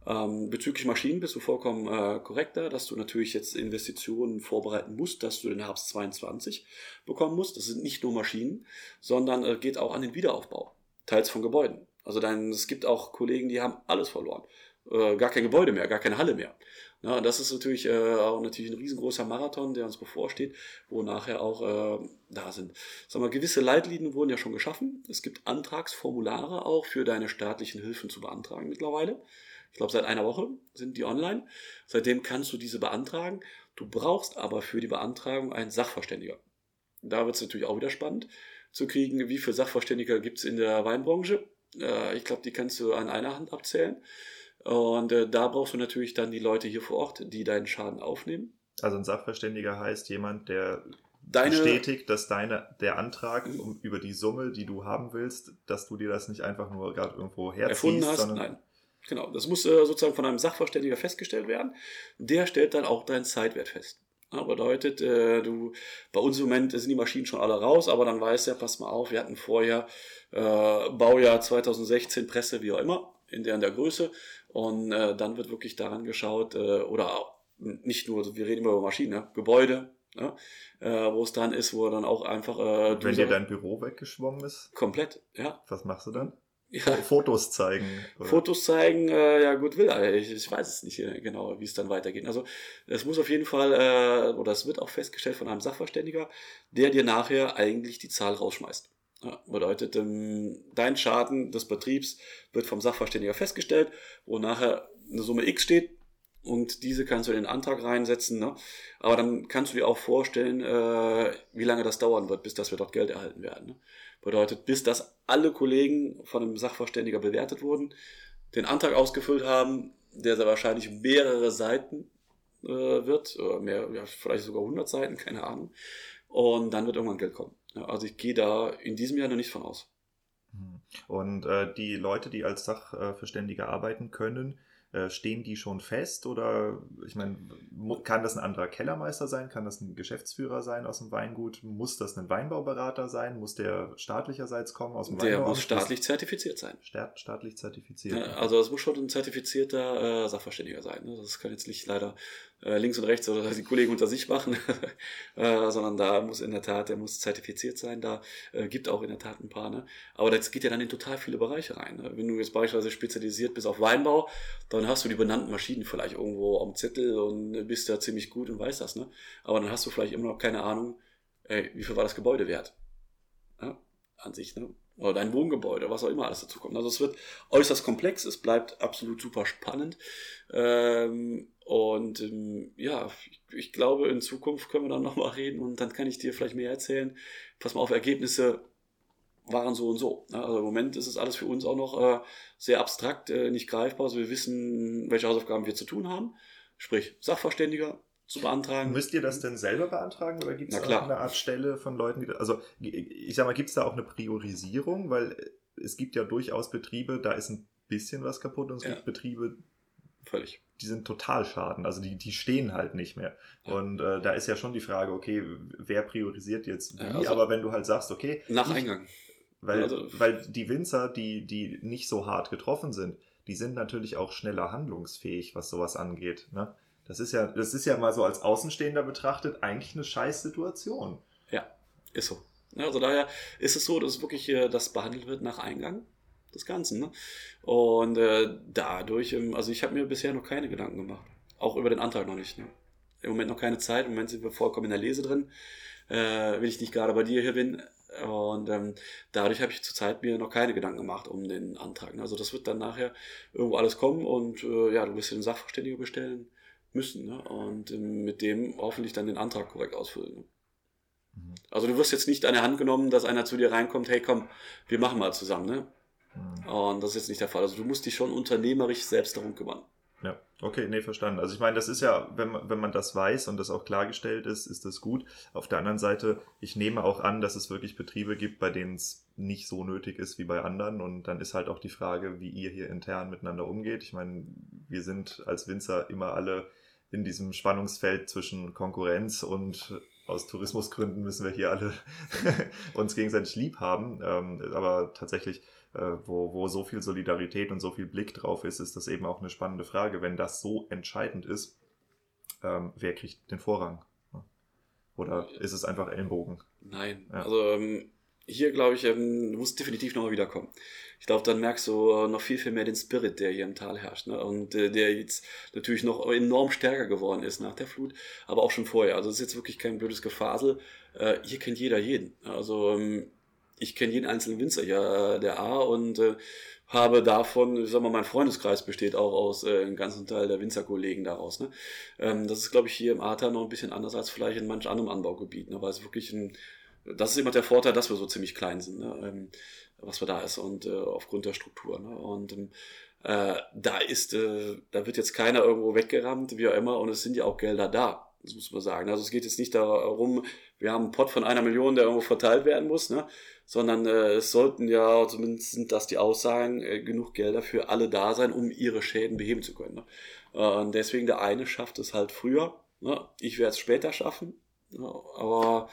Ähm, bezüglich Maschinen bist du vollkommen äh, korrekter, dass du natürlich jetzt Investitionen vorbereiten musst, dass du den Herbst 22 bekommen musst. Das sind nicht nur Maschinen, sondern äh, geht auch an den Wiederaufbau, teils von Gebäuden. Also dann, es gibt auch Kollegen, die haben alles verloren. Äh, gar kein Gebäude mehr, gar keine Halle mehr. Na, das ist natürlich äh, auch natürlich ein riesengroßer Marathon, der uns bevorsteht, wo nachher auch äh, da sind. Sag mal, gewisse Leitlinien wurden ja schon geschaffen. Es gibt Antragsformulare auch für deine staatlichen Hilfen zu beantragen mittlerweile. Ich glaube, seit einer Woche sind die online. Seitdem kannst du diese beantragen. Du brauchst aber für die Beantragung einen Sachverständiger. Da wird es natürlich auch wieder spannend zu kriegen, wie viele Sachverständiger gibt es in der Weinbranche. Äh, ich glaube, die kannst du an einer Hand abzählen. Und äh, da brauchst du natürlich dann die Leute hier vor Ort, die deinen Schaden aufnehmen. Also ein Sachverständiger heißt jemand, der deine, bestätigt, dass deine, der Antrag um, über die Summe, die du haben willst, dass du dir das nicht einfach nur gerade irgendwo herziehst. Erfunden hast? Sondern Nein. Genau, das muss äh, sozusagen von einem Sachverständiger festgestellt werden. Der stellt dann auch deinen Zeitwert fest. Ja, bedeutet, äh, du, bei uns im Moment sind die Maschinen schon alle raus, aber dann weiß er, pass mal auf, wir hatten vorher äh, Baujahr 2016 Presse, wie auch immer, in der in der Größe. Und äh, dann wird wirklich daran geschaut, äh, oder nicht nur, wir reden immer über Maschinen, ne? Gebäude, ja, äh, wo es dann ist, wo er dann auch einfach. Äh, Wenn dir dein Büro weggeschwommen ist? Komplett, ja. Was machst du dann? Ja. Fotos zeigen. Oder? Fotos zeigen, äh, ja gut will. Ich, ich weiß es nicht genau, wie es dann weitergeht. Also es muss auf jeden Fall, äh, oder es wird auch festgestellt von einem Sachverständiger, der dir nachher eigentlich die Zahl rausschmeißt. Ja, bedeutet, ähm, dein Schaden des Betriebs wird vom Sachverständiger festgestellt, wo nachher eine Summe X steht und diese kannst du in den Antrag reinsetzen. Ne? Aber dann kannst du dir auch vorstellen, äh, wie lange das dauern wird, bis dass wir dort Geld erhalten werden. Ne? Bedeutet, bis dass alle Kollegen von einem Sachverständiger bewertet wurden, den Antrag ausgefüllt haben, der sehr wahrscheinlich mehrere Seiten äh, wird, oder mehr, ja, vielleicht sogar 100 Seiten, keine Ahnung. Und dann wird irgendwann Geld kommen. Also ich gehe da in diesem Jahr noch nicht von aus. Hm. Und äh, die Leute, die als Sachverständiger arbeiten können, äh, stehen die schon fest oder ich meine, kann das ein anderer Kellermeister sein? Kann das ein Geschäftsführer sein aus dem Weingut? Muss das ein Weinbauberater sein? Muss der staatlicherseits kommen aus dem Weinbau? Der muss staatlich zertifiziert sein. Staat, staatlich zertifiziert. Ja, also es muss schon ein zertifizierter äh, Sachverständiger sein. Ne? Das kann jetzt nicht leider äh, links und rechts oder die Kollegen unter sich machen, äh, sondern da muss in der Tat, der muss zertifiziert sein. Da äh, gibt auch in der Tat ein paar. Ne? Aber das geht ja dann in total viele Bereiche rein. Ne? Wenn du jetzt beispielsweise spezialisiert bist auf Weinbau, dann hast du die benannten Maschinen vielleicht irgendwo am Zettel und bist da ziemlich gut und weißt das. Ne? Aber dann hast du vielleicht immer noch keine Ahnung, ey, wie viel war das Gebäude wert? Ja? An sich, ne? oder dein Wohngebäude, was auch immer alles dazu kommt. Also es wird äußerst komplex, es bleibt absolut super spannend. Ähm, und ähm, ja, ich, ich, glaube, in Zukunft können wir dann nochmal reden und dann kann ich dir vielleicht mehr erzählen. Pass mal auf, Ergebnisse waren so und so. Also im Moment ist es alles für uns auch noch äh, sehr abstrakt, äh, nicht greifbar. Also wir wissen, welche Hausaufgaben wir zu tun haben. Sprich, Sachverständiger, zu beantragen. Müsst ihr das denn selber beantragen oder gibt es eine Art Stelle von Leuten, die also ich sag mal, gibt es da auch eine Priorisierung, weil es gibt ja durchaus Betriebe, da ist ein bisschen was kaputt und es ja. gibt Betriebe, völlig. Die sind total schaden, also die, die stehen halt nicht mehr. Ja. Und äh, da ist ja schon die Frage, okay, wer priorisiert jetzt wie? Ja, also aber wenn du halt sagst, okay. Nach Eingang. Weil, also, weil die Winzer, die, die nicht so hart getroffen sind, die sind natürlich auch schneller handlungsfähig, was sowas angeht. Ne? Das ist ja, das ist ja mal so als Außenstehender betrachtet eigentlich eine scheiß Situation. Ja, ist so. Also daher ist es so, dass wirklich äh, das behandelt wird nach Eingang des Ganzen. Ne? Und äh, dadurch, ähm, also ich habe mir bisher noch keine Gedanken gemacht. Auch über den Antrag noch nicht. Ne? Im Moment noch keine Zeit. Im Moment sind wir vollkommen in der Lese drin. Äh, wenn ich nicht gerade bei dir hier bin. Und ähm, dadurch habe ich zurzeit mir noch keine Gedanken gemacht um den Antrag. Ne? Also das wird dann nachher irgendwo alles kommen und äh, ja, du wirst den Sachverständigen bestellen müssen. Ne? Und ähm, mit dem hoffentlich dann den Antrag korrekt ausfüllen. Ne? Mhm. Also du wirst jetzt nicht an der Hand genommen, dass einer zu dir reinkommt, hey komm, wir machen mal zusammen. Ne? Mhm. Und das ist jetzt nicht der Fall. Also du musst dich schon unternehmerisch selbst darum kümmern. Ja, okay, nee, verstanden. Also ich meine, das ist ja, wenn man, wenn man das weiß und das auch klargestellt ist, ist das gut. Auf der anderen Seite, ich nehme auch an, dass es wirklich Betriebe gibt, bei denen es nicht so nötig ist wie bei anderen. Und dann ist halt auch die Frage, wie ihr hier intern miteinander umgeht. Ich meine, wir sind als Winzer immer alle in diesem Spannungsfeld zwischen Konkurrenz und aus Tourismusgründen müssen wir hier alle uns gegenseitig lieb haben. Ähm, aber tatsächlich wo, wo so viel Solidarität und so viel Blick drauf ist, ist das eben auch eine spannende Frage. Wenn das so entscheidend ist, ähm, wer kriegt den Vorrang? Oder ist es einfach Ellenbogen? Nein, ja. also ähm, hier glaube ich, ähm, du musst definitiv nochmal wiederkommen. Ich glaube, dann merkst du äh, noch viel, viel mehr den Spirit, der hier im Tal herrscht. Ne? Und äh, der jetzt natürlich noch enorm stärker geworden ist nach der Flut, aber auch schon vorher. Also es ist jetzt wirklich kein blödes Gefasel. Äh, hier kennt jeder jeden. Also ähm, ich kenne jeden einzelnen Winzer ja der A und äh, habe davon, ich sag mal, mein Freundeskreis besteht auch aus äh, einem ganzen Teil der Winzerkollegen daraus. Ne? Ähm, das ist, glaube ich, hier im Ahrtal noch ein bisschen anders als vielleicht in manch anderem Anbaugebiet, ne? weil es wirklich ein, das ist immer der Vorteil, dass wir so ziemlich klein sind, ne? ähm, was wir da ist und äh, aufgrund der Struktur. Ne? Und ähm, äh, da ist, äh, da wird jetzt keiner irgendwo weggerammt, wie auch immer, und es sind ja auch Gelder da. Das muss man sagen. Also es geht jetzt nicht darum, wir haben einen Pot von einer Million, der irgendwo verteilt werden muss, ne? sondern äh, es sollten ja, zumindest sind das die Aussagen, äh, genug Gelder für alle da sein, um ihre Schäden beheben zu können. Ne? Äh, und deswegen der eine schafft es halt früher, ne? ich werde es später schaffen, ne? aber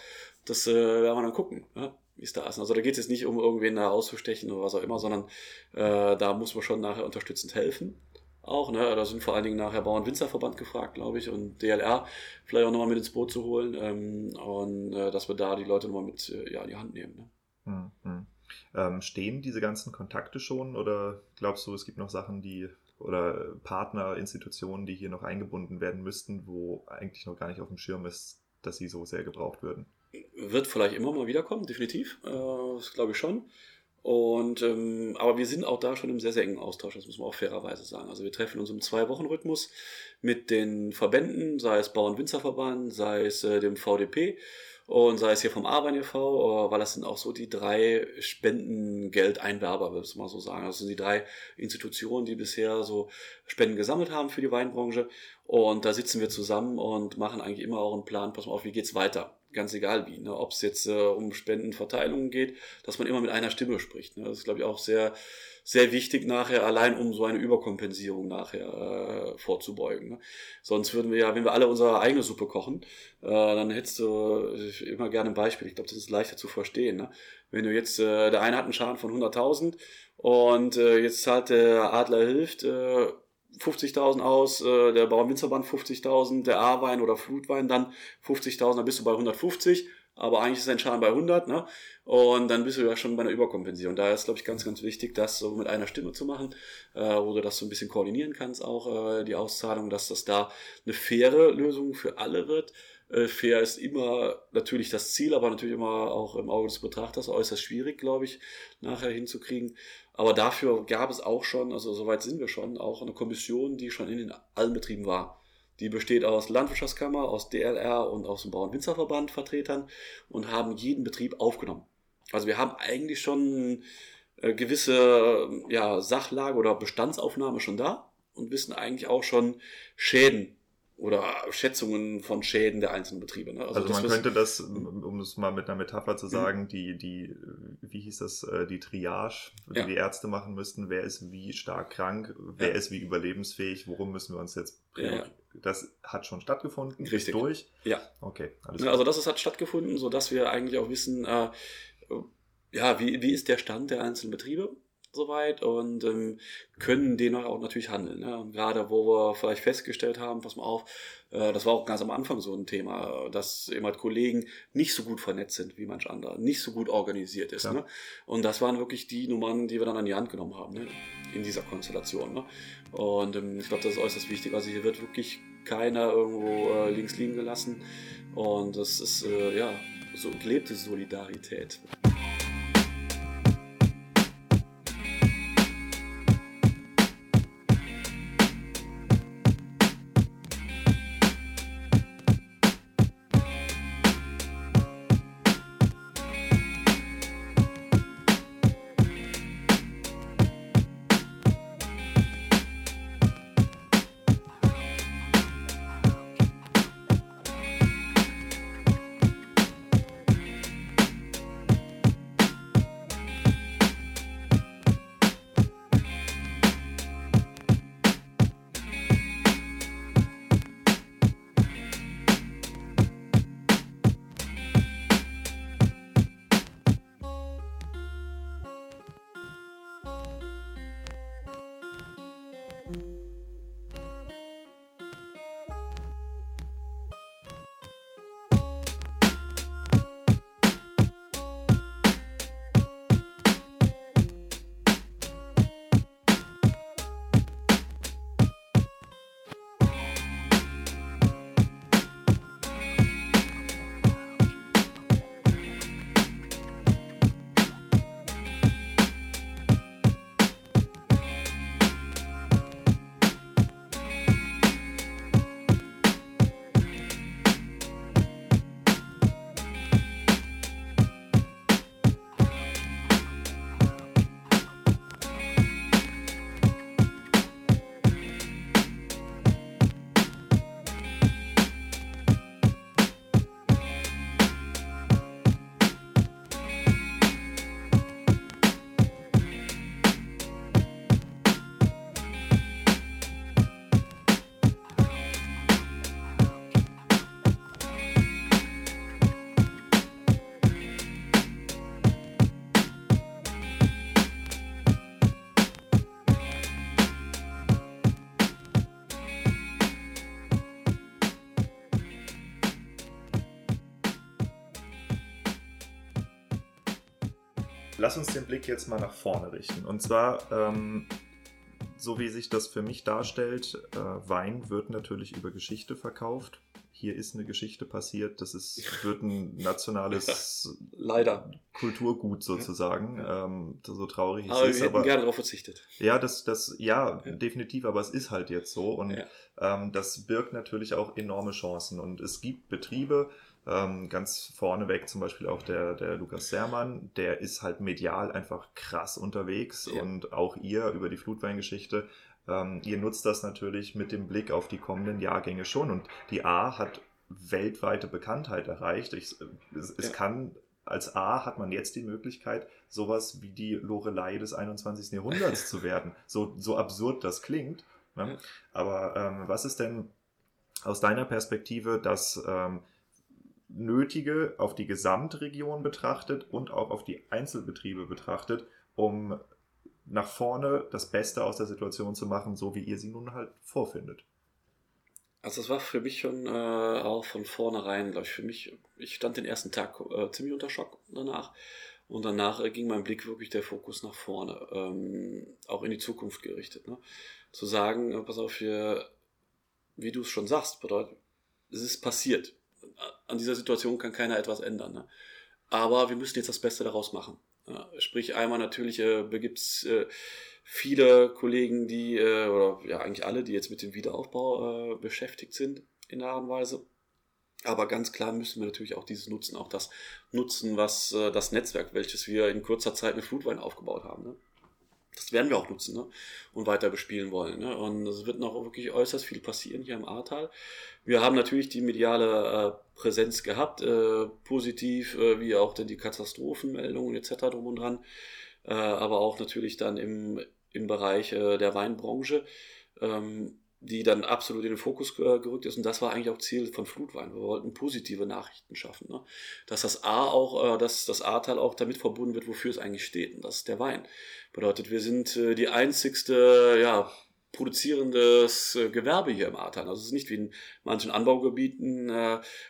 das äh, werden wir dann gucken. Ne? wie es da ist. Also da geht es jetzt nicht um irgendwen da rauszustechen oder was auch immer, sondern äh, da muss man schon nachher unterstützend helfen. Auch, ne? Da sind vor allen Dingen nachher Bauern-Winzerverband gefragt, glaube ich, und DLR vielleicht auch nochmal mit ins Boot zu holen. Ähm, und äh, dass wir da die Leute nochmal mit äh, ja, in die Hand nehmen. Ne? Mhm. Ähm, stehen diese ganzen Kontakte schon oder glaubst du, es gibt noch Sachen, die oder Partner, Institutionen, die hier noch eingebunden werden müssten, wo eigentlich noch gar nicht auf dem Schirm ist, dass sie so sehr gebraucht würden? Wird vielleicht immer mal wiederkommen, definitiv. Äh, das glaube ich schon. Und ähm, aber wir sind auch da schon im sehr, sehr engen Austausch, das muss man auch fairerweise sagen. Also wir treffen uns im Zwei-Wochen-Rhythmus mit den Verbänden, sei es Bauern-Winzerverband, sei es äh, dem VDP und sei es hier vom Arbein e.V., weil das sind auch so die drei Spendengeldeinwerber, würde ich mal so sagen. Das sind die drei Institutionen, die bisher so Spenden gesammelt haben für die Weinbranche. Und da sitzen wir zusammen und machen eigentlich immer auch einen Plan, pass mal auf, wie geht's weiter? Ganz egal wie, ne? ob es jetzt äh, um Spendenverteilungen geht, dass man immer mit einer Stimme spricht. Ne? Das ist, glaube ich, auch sehr sehr wichtig nachher, allein um so eine Überkompensierung nachher äh, vorzubeugen. Ne? Sonst würden wir ja, wenn wir alle unsere eigene Suppe kochen, äh, dann hättest du äh, immer gerne ein Beispiel. Ich glaube, das ist leichter zu verstehen. Ne? Wenn du jetzt, äh, der eine hat einen Schaden von 100.000 und äh, jetzt zahlt der Adler hilft, äh, 50.000 aus, äh, der Bauernwinzerband 50.000, der A-Wein oder Flutwein dann 50.000, dann bist du bei 150 aber eigentlich ist ein Schaden bei 100, ne? Und dann bist du ja schon bei einer Überkompensierung. Da ist, glaube ich, ganz, ganz wichtig, das so mit einer Stimme zu machen, äh, wo du das so ein bisschen koordinieren kannst, auch äh, die Auszahlung, dass das da eine faire Lösung für alle wird. Äh, fair ist immer natürlich das Ziel, aber natürlich immer auch im Auge des Betrachters äußerst schwierig, glaube ich, nachher hinzukriegen. Aber dafür gab es auch schon, also soweit sind wir schon, auch eine Kommission, die schon in den allen Betrieben war. Die besteht aus Landwirtschaftskammer, aus DLR und aus dem Bauern-Winzerverband Vertretern und haben jeden Betrieb aufgenommen. Also wir haben eigentlich schon äh, gewisse ja, Sachlage oder Bestandsaufnahme schon da und wissen eigentlich auch schon Schäden oder Schätzungen von Schäden der einzelnen Betriebe. Ne? Also, also man könnte das, um es mal mit einer Metapher zu sagen, die, die, wie hieß das, äh, die Triage, die ja. die Ärzte machen müssten, wer ist wie stark krank, wer ja. ist wie überlebensfähig, worum müssen wir uns jetzt ja. Das hat schon stattgefunden, Richtig. durch? Ja. Okay, alles klar. Also das ist, hat stattgefunden, sodass wir eigentlich auch wissen, äh, ja, wie, wie ist der Stand der einzelnen Betriebe? Soweit und ähm, können dennoch auch natürlich handeln. Ne? Gerade wo wir vielleicht festgestellt haben, pass mal auf, äh, das war auch ganz am Anfang so ein Thema, dass eben halt Kollegen nicht so gut vernetzt sind wie manch anderer, nicht so gut organisiert ist. Ja. Ne? Und das waren wirklich die Nummern, die wir dann an die Hand genommen haben ne? in dieser Konstellation. Ne? Und ähm, ich glaube, das ist äußerst wichtig. Also hier wird wirklich keiner irgendwo äh, links liegen gelassen. Und das ist äh, ja so gelebte Solidarität. Lass uns den Blick jetzt mal nach vorne richten. Und zwar, ähm, so wie sich das für mich darstellt, äh, Wein wird natürlich über Geschichte verkauft. Hier ist eine Geschichte passiert, das ist, wird ein nationales Leider. Kulturgut sozusagen. Ja. Ähm, so traurig aber es ist. Wir hätten aber gerne darauf verzichtet. Ja, das, das, ja, ja, definitiv, aber es ist halt jetzt so. Und ja. ähm, das birgt natürlich auch enorme Chancen. Und es gibt Betriebe, ähm, ganz vorneweg zum Beispiel auch der, der Lukas Sermann, der ist halt medial einfach krass unterwegs ja. und auch ihr über die Flutweingeschichte. Ähm, ihr nutzt das natürlich mit dem Blick auf die kommenden Jahrgänge schon und die A hat weltweite Bekanntheit erreicht. Ich, es, es kann als A hat man jetzt die Möglichkeit, sowas wie die Lorelei des 21. Jahrhunderts zu werden. So, so absurd das klingt. Ne? Aber ähm, was ist denn aus deiner Perspektive das ähm, Nötige auf die Gesamtregion betrachtet und auch auf die Einzelbetriebe betrachtet, um nach vorne das Beste aus der Situation zu machen, so wie ihr sie nun halt vorfindet. Also es war für mich schon äh, auch von vornherein, glaube ich, für mich, ich stand den ersten Tag äh, ziemlich unter Schock danach. Und danach äh, ging mein Blick wirklich der Fokus nach vorne, ähm, auch in die Zukunft gerichtet. Ne? Zu sagen, äh, pass auf, wir, wie du es schon sagst, bedeutet, es ist passiert an dieser Situation kann keiner etwas ändern. Ne? Aber wir müssen jetzt das Beste daraus machen. Ja, sprich, einmal natürlich äh, gibt es äh, viele Kollegen, die, äh, oder ja eigentlich alle, die jetzt mit dem Wiederaufbau äh, beschäftigt sind in der Art und Weise. Aber ganz klar müssen wir natürlich auch dieses nutzen, auch das nutzen, was äh, das Netzwerk, welches wir in kurzer Zeit mit Flutwein aufgebaut haben. Ne? Das werden wir auch nutzen ne? und weiter bespielen wollen. Ne? Und es wird noch wirklich äußerst viel passieren hier im Ahrtal. Wir haben natürlich die mediale äh, Präsenz gehabt, äh, positiv, äh, wie auch dann die Katastrophenmeldungen etc. drum und dran, äh, aber auch natürlich dann im, im Bereich äh, der Weinbranche. Ähm, die dann absolut in den Fokus gerückt ist. Und das war eigentlich auch Ziel von Flutwein. Wir wollten positive Nachrichten schaffen. Ne? Dass das A auch, äh, dass das A-Teil auch damit verbunden wird, wofür es eigentlich steht. Und das ist der Wein. Bedeutet, wir sind äh, die einzigste, ja, produzierendes äh, Gewerbe hier im Ahrtal. Also es ist nicht wie in manchen Anbaugebieten,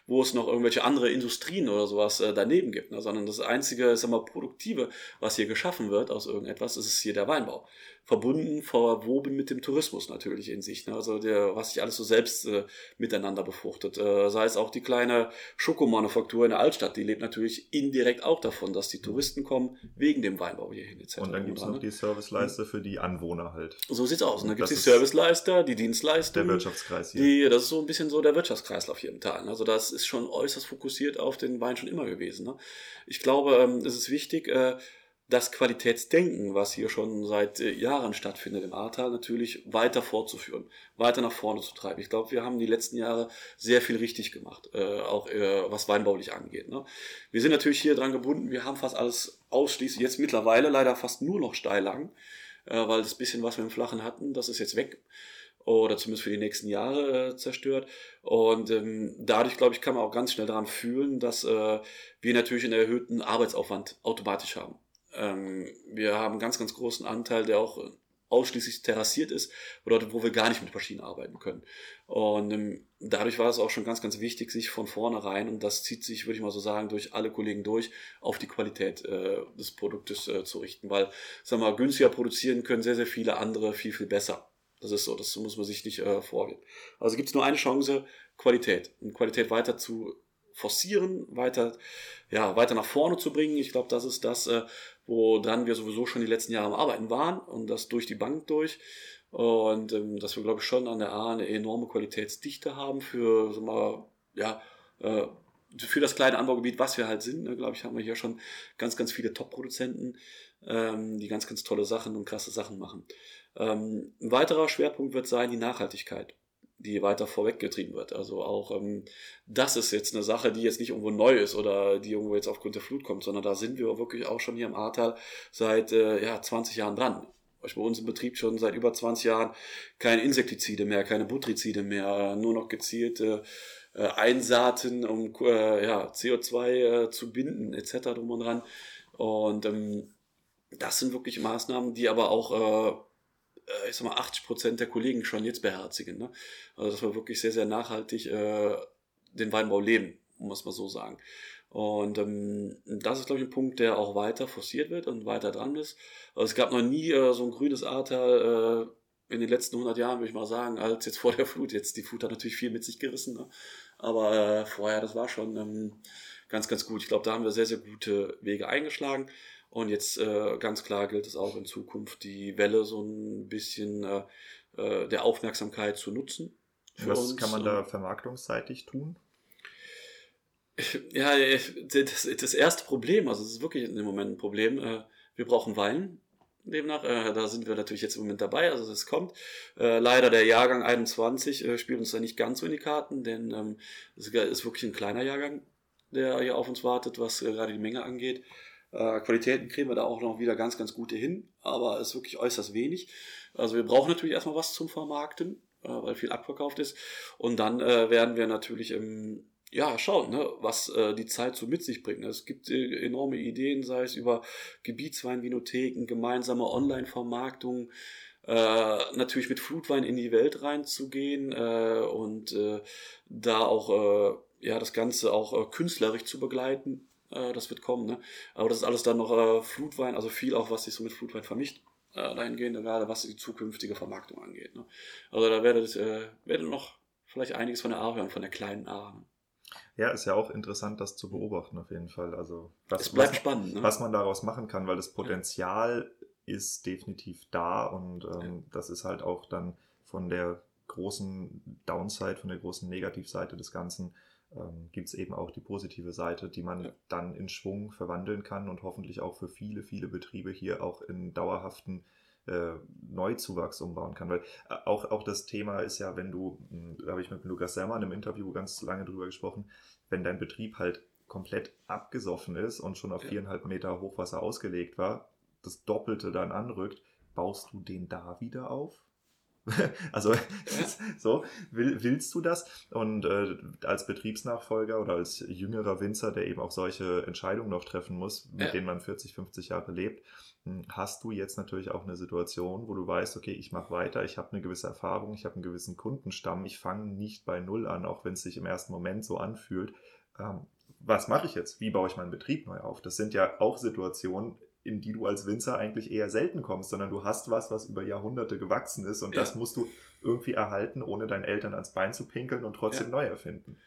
wo es noch irgendwelche andere Industrien oder sowas daneben gibt, ne? sondern das einzige, sag mal, produktive, was hier geschaffen wird aus irgendetwas, ist hier der Weinbau verbunden, verwoben mit dem Tourismus natürlich in sich. Ne? Also der, was sich alles so selbst äh, miteinander befruchtet. Äh, sei es auch die kleine Schokomanufaktur in der Altstadt, die lebt natürlich indirekt auch davon, dass die Touristen kommen wegen dem Weinbau hierhin etc. Und dann gibt es noch die Serviceleister für die Anwohner halt. So sieht's aus. Und dann gibt es die Serviceleister, die Dienstleister. Der Wirtschaftskreis hier. Die, das ist so ein bisschen so der Wirtschaftskreislauf hier im Tal. Also das ist schon äußerst fokussiert auf den Wein schon immer gewesen. Ne? Ich glaube, ähm, es ist wichtig, äh, das Qualitätsdenken, was hier schon seit äh, Jahren stattfindet im Ahrtal, natürlich weiter fortzuführen, weiter nach vorne zu treiben. Ich glaube, wir haben die letzten Jahre sehr viel richtig gemacht, äh, auch äh, was weinbaulich angeht. Ne? Wir sind natürlich hier dran gebunden, wir haben fast alles ausschließlich, jetzt mittlerweile leider fast nur noch Steillagen, äh, weil das bisschen, was wir im Flachen hatten, das ist jetzt weg oder zumindest für die nächsten Jahre äh, zerstört. Und ähm, dadurch, glaube ich, kann man auch ganz schnell daran fühlen, dass äh, wir natürlich einen erhöhten Arbeitsaufwand automatisch haben. Ähm, wir haben einen ganz, ganz großen Anteil, der auch ausschließlich terrassiert ist, bedeutet, wo wir gar nicht mit Maschinen arbeiten können. Und ähm, dadurch war es auch schon ganz, ganz wichtig, sich von vornherein, und das zieht sich, würde ich mal so sagen, durch alle Kollegen durch, auf die Qualität äh, des Produktes äh, zu richten. Weil, sagen wir mal, günstiger produzieren können sehr, sehr viele andere viel, viel besser. Das ist so, das muss man sich nicht äh, vorgehen. Also gibt es nur eine Chance, Qualität. Und Qualität weiter zu forcieren, weiter, ja, weiter nach vorne zu bringen. Ich glaube, das ist das, äh, woran wir sowieso schon die letzten Jahre am Arbeiten waren und das durch die Bank durch. Und ähm, dass wir, glaube ich, schon an der A eine enorme Qualitätsdichte haben für, so mal, ja, äh, für das kleine Anbaugebiet, was wir halt sind, ne, glaube ich, haben wir hier schon ganz, ganz viele Top-Produzenten, ähm, die ganz, ganz tolle Sachen und krasse Sachen machen. Ähm, ein weiterer Schwerpunkt wird sein die Nachhaltigkeit die weiter vorweggetrieben wird. Also auch ähm, das ist jetzt eine Sache, die jetzt nicht irgendwo neu ist oder die irgendwo jetzt aufgrund der Flut kommt, sondern da sind wir wirklich auch schon hier im Ahrtal seit äh, ja, 20 Jahren dran. Bei uns im Betrieb schon seit über 20 Jahren keine Insektizide mehr, keine Butrizide mehr, nur noch gezielte äh, Einsaaten, um äh, ja, CO2 äh, zu binden etc. drum und dran. Und ähm, das sind wirklich Maßnahmen, die aber auch äh, ich sag mal, 80 Prozent der Kollegen schon jetzt beherzigen. Ne? Also dass wir wirklich sehr, sehr nachhaltig äh, den Weinbau leben, muss man so sagen. Und ähm, das ist, glaube ich, ein Punkt, der auch weiter forciert wird und weiter dran ist. Also es gab noch nie äh, so ein grünes Ahrtal äh, in den letzten 100 Jahren, würde ich mal sagen, als jetzt vor der Flut. Jetzt die Flut hat natürlich viel mit sich gerissen, ne? aber äh, vorher, das war schon ähm, ganz, ganz gut. Ich glaube, da haben wir sehr, sehr gute Wege eingeschlagen. Und jetzt äh, ganz klar gilt es auch in Zukunft, die Welle so ein bisschen äh, äh der Aufmerksamkeit zu nutzen. Was uns. kann man da vermarktungsseitig tun? Ja, das, das erste Problem, also es ist wirklich im Moment ein Problem, äh, wir brauchen Wein. Demnach, äh, da sind wir natürlich jetzt im Moment dabei, also es kommt. Äh, leider der Jahrgang 21 spielt uns da nicht ganz so in die Karten, denn ähm, es ist wirklich ein kleiner Jahrgang, der hier auf uns wartet, was gerade die Menge angeht. Qualitäten kriegen wir da auch noch wieder ganz, ganz gute hin, aber es ist wirklich äußerst wenig. Also wir brauchen natürlich erstmal was zum Vermarkten, weil viel abverkauft ist. Und dann werden wir natürlich im ja, schauen, ne, was äh, die Zeit so mit sich bringt. Es gibt äh, enorme Ideen, sei es über Gebietsweinvinotheken, gemeinsame Online-Vermarktung, äh, natürlich mit Flutwein in die Welt reinzugehen äh, und äh, da auch äh, ja das Ganze auch äh, künstlerisch zu begleiten. Äh, das wird kommen, ne? Aber das ist alles dann noch äh, Flutwein, also viel auch, was sich so mit Flutwein vermischt. Äh, dahingehend, gerade was die zukünftige Vermarktung angeht. Ne? Also da werdet, äh, werdet noch vielleicht einiges von der A hören, von der kleinen A. Ne? Ja, ist ja auch interessant, das zu beobachten auf jeden Fall. Also was, es bleibt was, spannend, ne? was man daraus machen kann, weil das Potenzial ja. ist definitiv da und ähm, ja. das ist halt auch dann von der großen Downside, von der großen Negativseite des Ganzen ähm, gibt es eben auch die positive Seite, die man ja. dann in Schwung verwandeln kann und hoffentlich auch für viele, viele Betriebe hier auch in dauerhaften äh, Neuzuwachs umbauen kann. Weil äh, auch, auch das Thema ist ja, wenn du, hm, da habe ich mit Lukas Sermann im Interview ganz lange drüber gesprochen, wenn dein Betrieb halt komplett abgesoffen ist und schon auf ja. viereinhalb Meter Hochwasser ausgelegt war, das Doppelte dann anrückt, baust du den da wieder auf? also so will, willst du das und äh, als Betriebsnachfolger oder als jüngerer Winzer, der eben auch solche Entscheidungen noch treffen muss, mit ja. denen man 40, 50 Jahre lebt, hm, hast du jetzt natürlich auch eine Situation, wo du weißt, okay, ich mache weiter, ich habe eine gewisse Erfahrung, ich habe einen gewissen Kundenstamm, ich fange nicht bei Null an, auch wenn es sich im ersten Moment so anfühlt. Ähm, was mache ich jetzt? Wie baue ich meinen Betrieb neu auf? Das sind ja auch Situationen, in die du als Winzer eigentlich eher selten kommst, sondern du hast was, was über Jahrhunderte gewachsen ist und ja. das musst du irgendwie erhalten, ohne deinen Eltern ans Bein zu pinkeln und trotzdem ja. neu erfinden.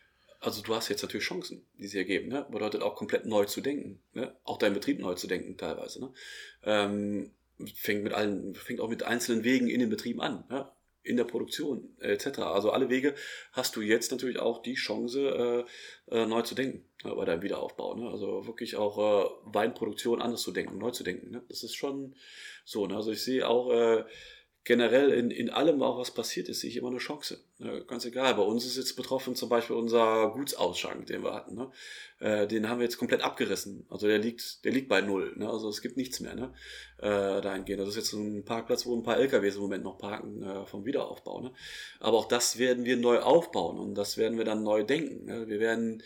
Also du hast jetzt natürlich Chancen, die sich ergeben. Ne? Bedeutet auch komplett neu zu denken, ne? auch deinen Betrieb neu zu denken teilweise. Ne? Ähm, fängt mit allen, fängt auch mit einzelnen Wegen in den Betrieben an. Ne? In der Produktion etc. Also alle Wege hast du jetzt natürlich auch die Chance, äh, äh, neu zu denken äh, bei deinem Wiederaufbau. Ne? Also wirklich auch äh, Weinproduktion anders zu denken, neu zu denken. Ne? Das ist schon so. Ne? Also ich sehe auch äh, generell in, in allem, auch was passiert ist, sehe ich immer eine Chance. Ne? Ganz egal. Bei uns ist jetzt betroffen zum Beispiel unser Gutsausschank, den wir hatten. Ne? Äh, den haben wir jetzt komplett abgerissen. Also der liegt, der liegt bei null. Ne? Also es gibt nichts mehr. Ne? Äh, dahingehend. Das ist jetzt ein Parkplatz, wo ein paar LKWs im Moment noch parken äh, vom Wiederaufbau. Ne? Aber auch das werden wir neu aufbauen und das werden wir dann neu denken. Ne? Wir werden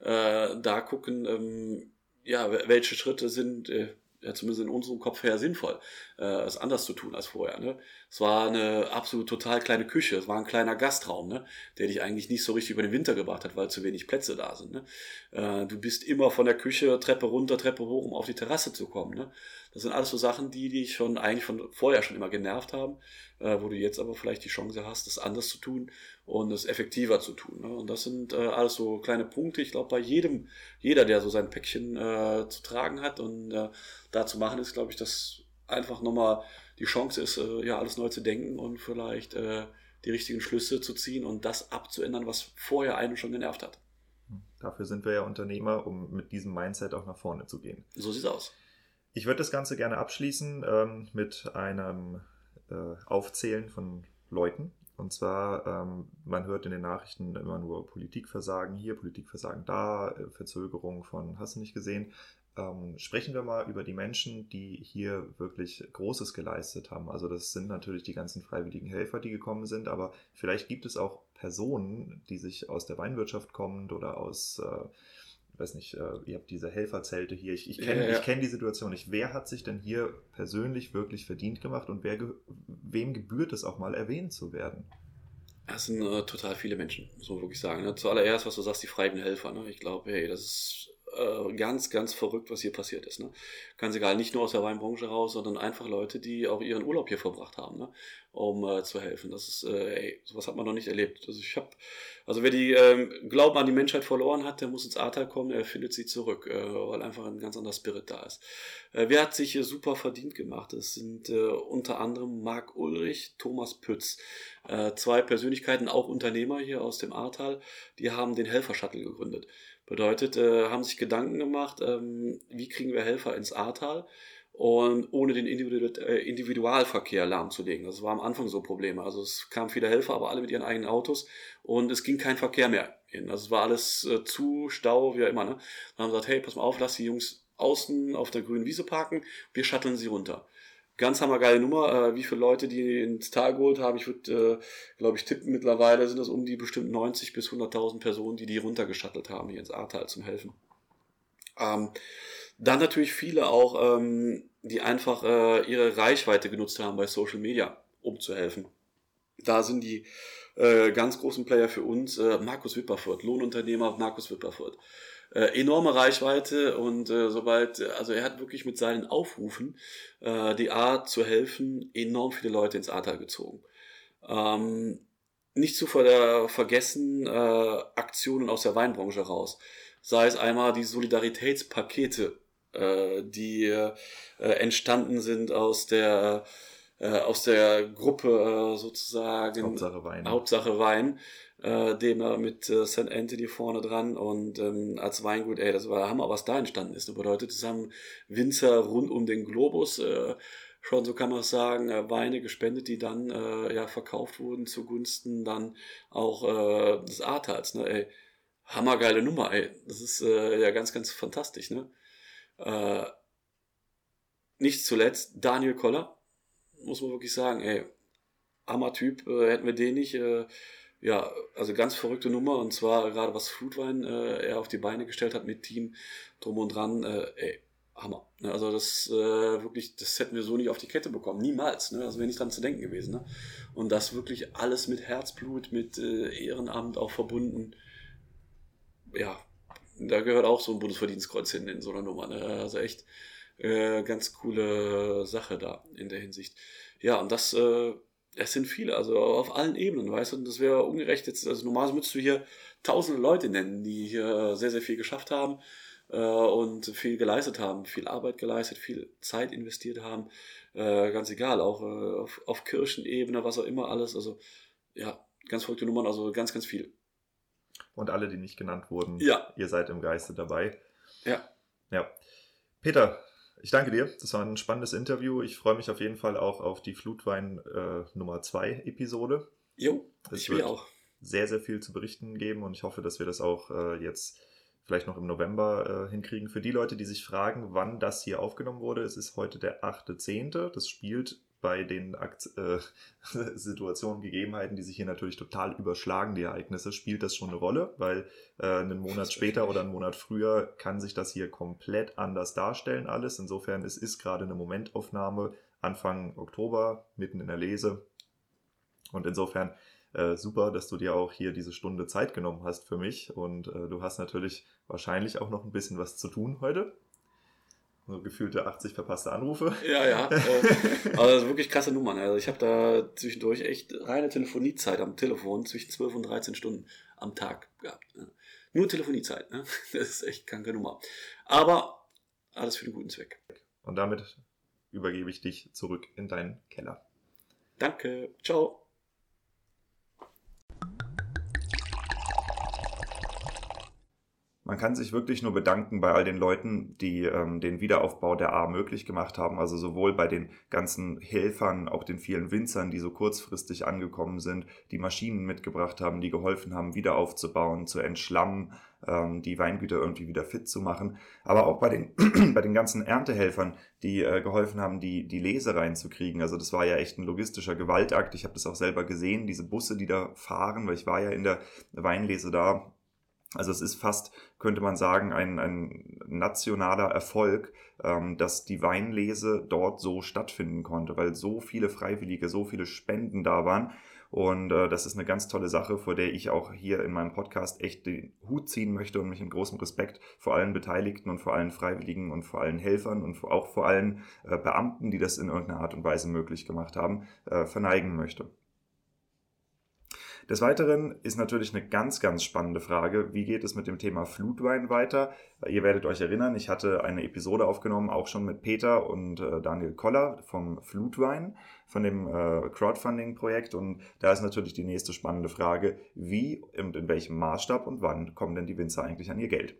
äh, da gucken, ähm, ja, welche Schritte sind äh, ja, zumindest in unserem Kopf her sinnvoll, äh, es anders zu tun als vorher. Ne? Es war eine absolut total kleine Küche, es war ein kleiner Gastraum, ne? der dich eigentlich nicht so richtig über den Winter gebracht hat, weil zu wenig Plätze da sind. Ne? Äh, du bist immer von der Küche Treppe runter, Treppe hoch, um auf die Terrasse zu kommen. Ne? Das sind alles so Sachen, die dich schon eigentlich von vorher schon immer genervt haben, äh, wo du jetzt aber vielleicht die Chance hast, das anders zu tun und es effektiver zu tun. Ne? Und das sind äh, alles so kleine Punkte. Ich glaube, bei jedem, jeder, der so sein Päckchen äh, zu tragen hat und äh, da zu machen ist, glaube ich, dass einfach nochmal die Chance ist, äh, ja, alles neu zu denken und vielleicht äh, die richtigen Schlüsse zu ziehen und das abzuändern, was vorher einen schon genervt hat. Dafür sind wir ja Unternehmer, um mit diesem Mindset auch nach vorne zu gehen. So sieht's aus. Ich würde das Ganze gerne abschließen ähm, mit einem äh, Aufzählen von Leuten, und zwar, ähm, man hört in den Nachrichten immer nur Politikversagen hier, Politikversagen da, äh, Verzögerung von hast du nicht gesehen. Ähm, sprechen wir mal über die Menschen, die hier wirklich Großes geleistet haben. Also das sind natürlich die ganzen freiwilligen Helfer, die gekommen sind, aber vielleicht gibt es auch Personen, die sich aus der Weinwirtschaft kommen oder aus äh, weiß nicht, äh, ihr habt diese Helferzelte hier. Ich, ich kenne ja, ja. kenn die Situation nicht. Wer hat sich denn hier persönlich wirklich verdient gemacht und wer, wem gebührt es auch mal erwähnt zu werden? Das sind äh, total viele Menschen, muss man wirklich sagen. Ne? Zuallererst, was du sagst, die freien Helfer. Ne? Ich glaube, hey, das ist äh, ganz, ganz verrückt, was hier passiert ist. Ne? Ganz egal, nicht nur aus der Weinbranche raus, sondern einfach Leute, die auch ihren Urlaub hier verbracht haben, ne? um äh, zu helfen. Das ist, äh, ey, sowas hat man noch nicht erlebt. Also ich habe, also wer die ähm, Glauben an die Menschheit verloren hat, der muss ins Ahrtal kommen, er findet sie zurück, äh, weil einfach ein ganz anderer Spirit da ist. Äh, wer hat sich hier super verdient gemacht? Das sind äh, unter anderem Marc Ulrich, Thomas Pütz, äh, zwei Persönlichkeiten, auch Unternehmer hier aus dem Ahrtal, die haben den Helfer-Shuttle gegründet. Bedeutet, äh, haben sich Gedanken gemacht, ähm, wie kriegen wir Helfer ins Ahrtal und ohne den äh, Individualverkehr lahmzulegen. Das war am Anfang so Probleme. Also es kamen viele Helfer, aber alle mit ihren eigenen Autos und es ging kein Verkehr mehr hin. Also es war alles äh, zu, Stau, wie auch immer. Ne? Dann haben sie gesagt, hey, pass mal auf, lass die Jungs außen auf der grünen Wiese parken, wir shutteln sie runter. Ganz hammergeile Nummer, äh, wie viele Leute die ins Tal geholt haben. Ich würde, äh, glaube ich, tippen, mittlerweile sind das um die bestimmt 90 bis 100.000 Personen, die die runtergeschattelt haben hier ins Ahrtal zum Helfen. Ähm, dann natürlich viele auch, ähm, die einfach äh, ihre Reichweite genutzt haben bei Social Media, um zu helfen. Da sind die äh, ganz großen Player für uns äh, Markus Wipperfurt, Lohnunternehmer Markus Wipperfurt äh, enorme Reichweite und äh, sobald, also er hat wirklich mit seinen Aufrufen äh, die Art zu helfen enorm viele Leute ins Ahrtal gezogen. Ähm, nicht zu ver vergessen äh, Aktionen aus der Weinbranche raus. Sei es einmal die Solidaritätspakete, äh, die äh, entstanden sind aus der äh, aus der Gruppe äh, sozusagen Hauptsache Wein. Hauptsache Wein äh, dem er mit äh, St. Anthony vorne dran und ähm, als Weingut, ey, das war der Hammer, was da entstanden ist. Das bedeutet, es haben Winzer rund um den Globus äh, schon, so kann man es sagen, äh, Weine gespendet, die dann äh, ja verkauft wurden zugunsten dann auch äh, des Ahrtals. Ne? Ey, hammergeile Nummer, ey. Das ist äh, ja ganz, ganz fantastisch. Ne? Äh, nicht zuletzt Daniel Koller, muss man wirklich sagen, ey, Hammer-Typ, äh, hätten wir den nicht, äh, ja, also ganz verrückte Nummer und zwar gerade was Flutwein äh, er auf die Beine gestellt hat mit Team drum und dran, äh, ey, Hammer. Ne? Also das äh, wirklich, das hätten wir so nicht auf die Kette bekommen, niemals. Ne? Also wäre nicht dran zu denken gewesen. Ne? Und das wirklich alles mit Herzblut, mit äh, Ehrenamt auch verbunden. Ja, da gehört auch so ein Bundesverdienstkreuz hin in so einer Nummer. Ne? Also echt äh, ganz coole Sache da in der Hinsicht. Ja, und das äh, es sind viele, also auf allen Ebenen, weißt du, und das wäre ungerecht jetzt, also normalerweise müsstest du hier tausende Leute nennen, die hier sehr, sehr viel geschafft haben äh, und viel geleistet haben, viel Arbeit geleistet, viel Zeit investiert haben, äh, ganz egal, auch äh, auf, auf Kirchenebene, was auch immer alles, also ja, ganz verrückte Nummern, also ganz, ganz viel. Und alle, die nicht genannt wurden, ja. ihr seid im Geiste dabei. Ja. Ja. Peter, ich danke dir. Das war ein spannendes Interview. Ich freue mich auf jeden Fall auch auf die Flutwein äh, Nummer 2 Episode. Jo, das ich will auch. Sehr, sehr viel zu berichten geben und ich hoffe, dass wir das auch äh, jetzt vielleicht noch im November äh, hinkriegen. Für die Leute, die sich fragen, wann das hier aufgenommen wurde, es ist heute der 8.10. Das spielt bei den Akt äh, Situationen, Gegebenheiten, die sich hier natürlich total überschlagen, die Ereignisse, spielt das schon eine Rolle, weil äh, einen Monat später oder einen Monat früher kann sich das hier komplett anders darstellen alles. Insofern es ist gerade eine Momentaufnahme Anfang Oktober, mitten in der Lese. Und insofern äh, super, dass du dir auch hier diese Stunde Zeit genommen hast für mich. Und äh, du hast natürlich wahrscheinlich auch noch ein bisschen was zu tun heute so gefühlte 80 verpasste Anrufe. Ja, ja. Äh, also wirklich krasse Nummern. Also ich habe da zwischendurch echt reine Telefoniezeit am Telefon zwischen 12 und 13 Stunden am Tag gehabt. Ne? Nur Telefoniezeit. Ne? Das ist echt kranke Nummer. Aber alles für den guten Zweck. Und damit übergebe ich dich zurück in deinen Keller. Danke. Ciao. Man kann sich wirklich nur bedanken bei all den Leuten, die ähm, den Wiederaufbau der A möglich gemacht haben. Also sowohl bei den ganzen Helfern, auch den vielen Winzern, die so kurzfristig angekommen sind, die Maschinen mitgebracht haben, die geholfen haben, wieder aufzubauen, zu entschlammen, ähm, die Weingüter irgendwie wieder fit zu machen. Aber auch bei den, bei den ganzen Erntehelfern, die äh, geholfen haben, die, die Lese reinzukriegen. Also das war ja echt ein logistischer Gewaltakt. Ich habe das auch selber gesehen, diese Busse, die da fahren, weil ich war ja in der Weinlese da Also es ist fast, könnte man sagen, ein, ein nationaler Erfolg, ähm, dass die Weinlese dort so stattfinden konnte, weil so viele Freiwillige, so viele Spenden da waren. Und äh, das ist eine ganz tolle Sache, vor der ich auch hier in meinem Podcast echt den Hut ziehen möchte und mich in großem Respekt vor allen Beteiligten und vor allen Freiwilligen und vor allen Helfern und auch vor allen äh, Beamten, die das in irgendeiner Art und Weise möglich gemacht haben, äh, verneigen möchte. Des Weiteren ist natürlich eine ganz, ganz spannende Frage, wie geht es mit dem Thema Flutwein weiter? Ihr werdet euch erinnern, ich hatte eine Episode aufgenommen, auch schon mit Peter und äh, Daniel Koller vom Flutwein, von dem äh, Crowdfunding-Projekt. Und da ist natürlich die nächste spannende Frage, wie und in welchem Maßstab und wann kommen denn die Winzer eigentlich an ihr Geld?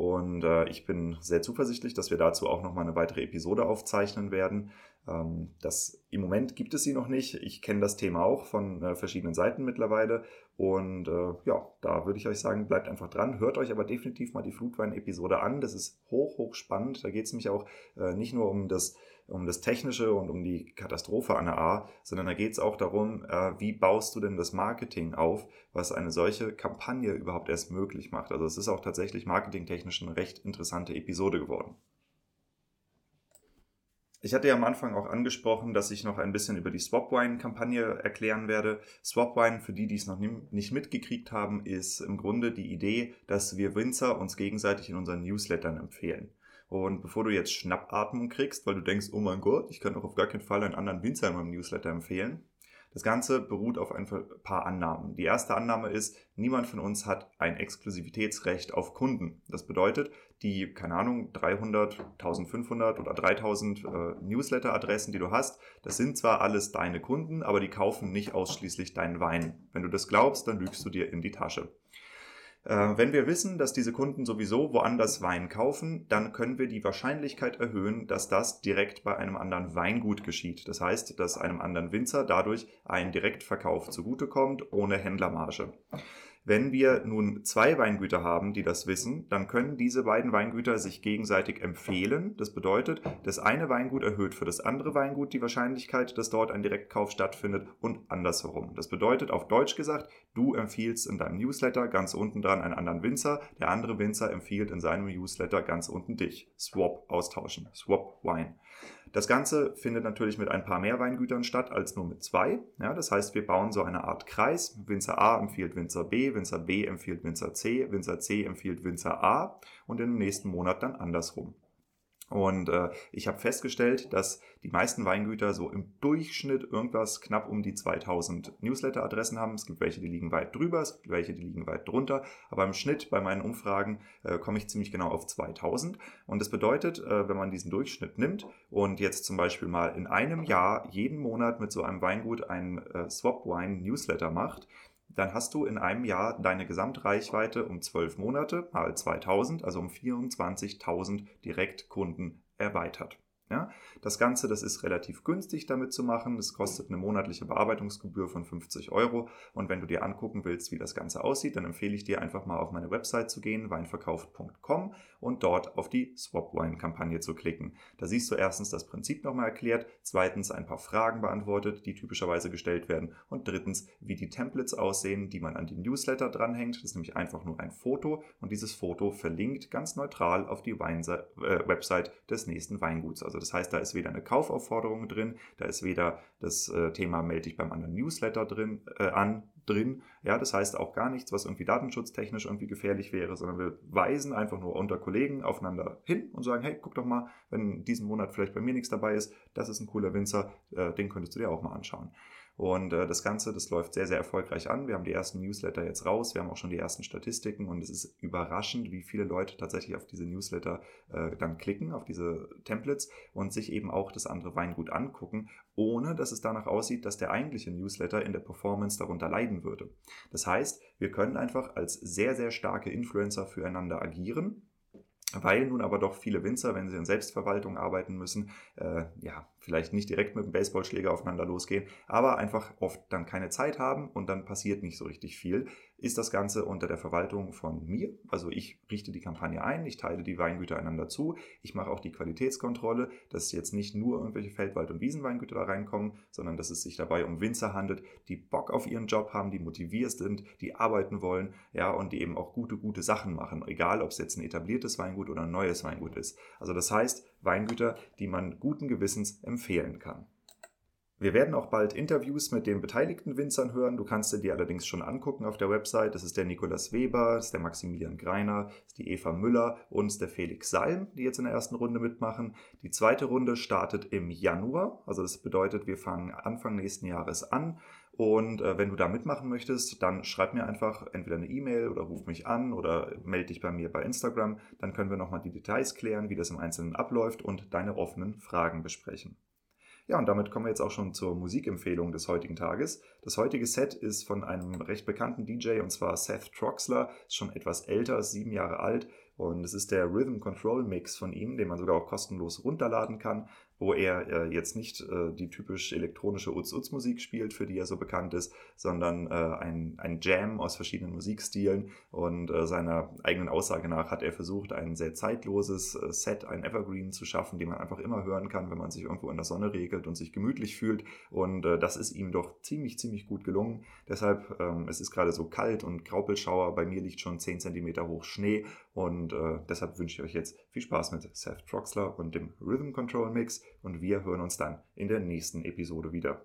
Und äh, ich bin sehr zuversichtlich, dass wir dazu auch nochmal eine weitere Episode aufzeichnen werden. Ähm, das, Im Moment gibt es sie noch nicht. Ich kenne das Thema auch von äh, verschiedenen Seiten mittlerweile. Und äh, ja, da würde ich euch sagen, bleibt einfach dran. Hört euch aber definitiv mal die Flutwein-Episode an. Das ist hoch, hoch spannend. Da geht es nämlich auch äh, nicht nur um das, um das Technische und um die Katastrophe an der A, sondern da geht es auch darum, äh, wie baust du denn das Marketing auf, was eine solche Kampagne überhaupt erst möglich macht. Also es ist auch tatsächlich marketingtechnisch eine recht interessante Episode geworden. Ich hatte ja am Anfang auch angesprochen, dass ich noch ein bisschen über die Swapwine-Kampagne erklären werde. Swapwine, für die, die es noch nicht mitgekriegt haben, ist im Grunde die Idee, dass wir Winzer uns gegenseitig in unseren Newslettern empfehlen. Und bevor du jetzt Schnappatmung kriegst, weil du denkst, oh mein Gott, ich kann doch auf gar keinen Fall einen anderen Winzer in meinem Newsletter empfehlen, das Ganze beruht auf ein paar Annahmen. Die erste Annahme ist, niemand von uns hat ein Exklusivitätsrecht auf Kunden. Das bedeutet, die, keine Ahnung, 300, 1500 oder 3000 äh, Newsletter-Adressen, die du hast, das sind zwar alles deine Kunden, aber die kaufen nicht ausschließlich deinen Wein. Wenn du das glaubst, dann lügst du dir in die Tasche. Äh, wenn wir wissen, dass diese Kunden sowieso woanders Wein kaufen, dann können wir die Wahrscheinlichkeit erhöhen, dass das direkt bei einem anderen Weingut geschieht. Das heißt, dass einem anderen Winzer dadurch ein Direktverkauf zugutekommt ohne Händlermarge. Wenn wir nun zwei Weingüter haben, die das wissen, dann können diese beiden Weingüter sich gegenseitig empfehlen. Das bedeutet, das eine Weingut erhöht für das andere Weingut die Wahrscheinlichkeit, dass dort ein Direktkauf stattfindet und andersherum. Das bedeutet auf Deutsch gesagt, du empfiehlst in deinem Newsletter ganz unten dran einen anderen Winzer, der andere Winzer empfiehlt in seinem Newsletter ganz unten dich. Swap austauschen, Swap Wine. Das Ganze findet natürlich mit ein paar mehr Weingütern statt als nur mit zwei. Ja, das heißt, wir bauen so eine Art Kreis. Winzer A empfiehlt Winzer B, Winzer B empfiehlt Winzer C, Winzer C empfiehlt Winzer A und im nächsten Monat dann andersrum. Und äh, ich habe festgestellt, dass die meisten Weingüter so im Durchschnitt irgendwas knapp um die 2000 Newsletter-Adressen haben. Es gibt welche, die liegen weit drüber, es gibt welche, die liegen weit drunter. Aber im Schnitt bei meinen Umfragen äh, komme ich ziemlich genau auf 2000. Und das bedeutet, äh, wenn man diesen Durchschnitt nimmt und jetzt zum Beispiel mal in einem Jahr jeden Monat mit so einem Weingut einen äh, Swap Wine Newsletter macht, dann hast du in einem Jahr deine Gesamtreichweite um 12 Monate mal 2000, also um 24.000 Direktkunden erweitert. Ja, das Ganze, das ist relativ günstig damit zu machen. Es kostet eine monatliche Bearbeitungsgebühr von 50 Euro. Und wenn du dir angucken willst, wie das Ganze aussieht, dann empfehle ich dir einfach mal auf meine Website zu gehen, weinverkauft.com und dort auf die Swap Wine Kampagne zu klicken. Da siehst du erstens das Prinzip nochmal erklärt, zweitens ein paar Fragen beantwortet, die typischerweise gestellt werden und drittens, wie die Templates aussehen, die man an die Newsletter dranhängt. Das ist nämlich einfach nur ein Foto und dieses Foto verlinkt ganz neutral auf die Wein äh, Website des nächsten Weinguts. Also das heißt, da ist weder eine Kaufaufforderung drin, da ist weder das äh, Thema melde ich beim anderen Newsletter drin äh, an drin. Ja, das heißt auch gar nichts, was irgendwie datenschutztechnisch irgendwie gefährlich wäre, sondern wir weisen einfach nur unter Kollegen aufeinander hin und sagen, hey, guck doch mal, wenn diesen Monat vielleicht bei mir nichts dabei ist, das ist ein cooler Winzer, äh, den könntest du dir auch mal anschauen. Und äh, das Ganze, das läuft sehr, sehr erfolgreich an. Wir haben die ersten Newsletter jetzt raus, wir haben auch schon die ersten Statistiken und es ist überraschend, wie viele Leute tatsächlich auf diese Newsletter äh, dann klicken, auf diese Templates und sich eben auch das andere Weingut angucken, ohne dass es danach aussieht, dass der eigentliche Newsletter in der Performance darunter leiden würde. Das heißt, wir können einfach als sehr, sehr starke Influencer füreinander agieren weil nun aber doch viele Winzer, wenn sie in Selbstverwaltung arbeiten müssen, äh, ja, vielleicht nicht direkt mit dem Baseballschläger aufeinander losgehen, aber einfach oft dann keine Zeit haben und dann passiert nicht so richtig viel, ist das Ganze unter der Verwaltung von mir. Also ich richte die Kampagne ein, ich teile die Weingüter einander zu, ich mache auch die Qualitätskontrolle, dass jetzt nicht nur irgendwelche Feldwald- und Wiesenweingüter da reinkommen, sondern dass es sich dabei um Winzer handelt, die Bock auf ihren Job haben, die motiviert sind, die arbeiten wollen, ja, und die eben auch gute, gute Sachen machen, egal ob es jetzt ein etabliertes Weingut oder ein neues Weingut ist. Also das heißt, Weingüter, die man guten Gewissens empfehlen kann. Wir werden auch bald Interviews mit den beteiligten Winzern hören. Du kannst dir die allerdings schon angucken auf der Website. Das ist der Nikolas Weber, das ist der Maximilian Greiner, das ist die Eva Müller und der Felix Salm, die jetzt in der ersten Runde mitmachen. Die zweite Runde startet im Januar. Also das bedeutet, wir fangen Anfang nächsten Jahres an. Und äh, wenn du da mitmachen möchtest, dann schreib mir einfach entweder eine E-Mail oder ruf mich an oder melde dich bei mir bei Instagram. Dann können wir nochmal die Details klären, wie das im Einzelnen abläuft und deine offenen Fragen besprechen. Ja, und damit kommen wir jetzt auch schon zur Musikempfehlung des heutigen Tages. Das heutige Set ist von einem recht bekannten DJ und zwar Seth Troxler, ist schon etwas älter, sieben Jahre alt. Und es ist der Rhythm Control Mix von ihm, den man sogar auch kostenlos runterladen kann wo er äh, jetzt nicht äh, die typisch elektronische Uz-Uz-Musik spielt, für die er so bekannt ist, sondern äh, ein, ein Jam aus verschiedenen Musikstilen. Und äh, seiner eigenen Aussage nach hat er versucht, ein sehr zeitloses äh, Set, ein Evergreen zu schaffen, den man einfach immer hören kann, wenn man sich irgendwo in der Sonne regelt und sich gemütlich fühlt. Und äh, das ist ihm doch ziemlich, ziemlich gut gelungen. Deshalb, ähm, es ist gerade so kalt und Graupelschauer. Bei mir liegt schon 10 cm hoch Schnee. Und deshalb wünsche ich euch jetzt viel Spaß mit Seth Troxler und dem Rhythm Control Mix und wir hören uns dann in der nächsten Episode wieder.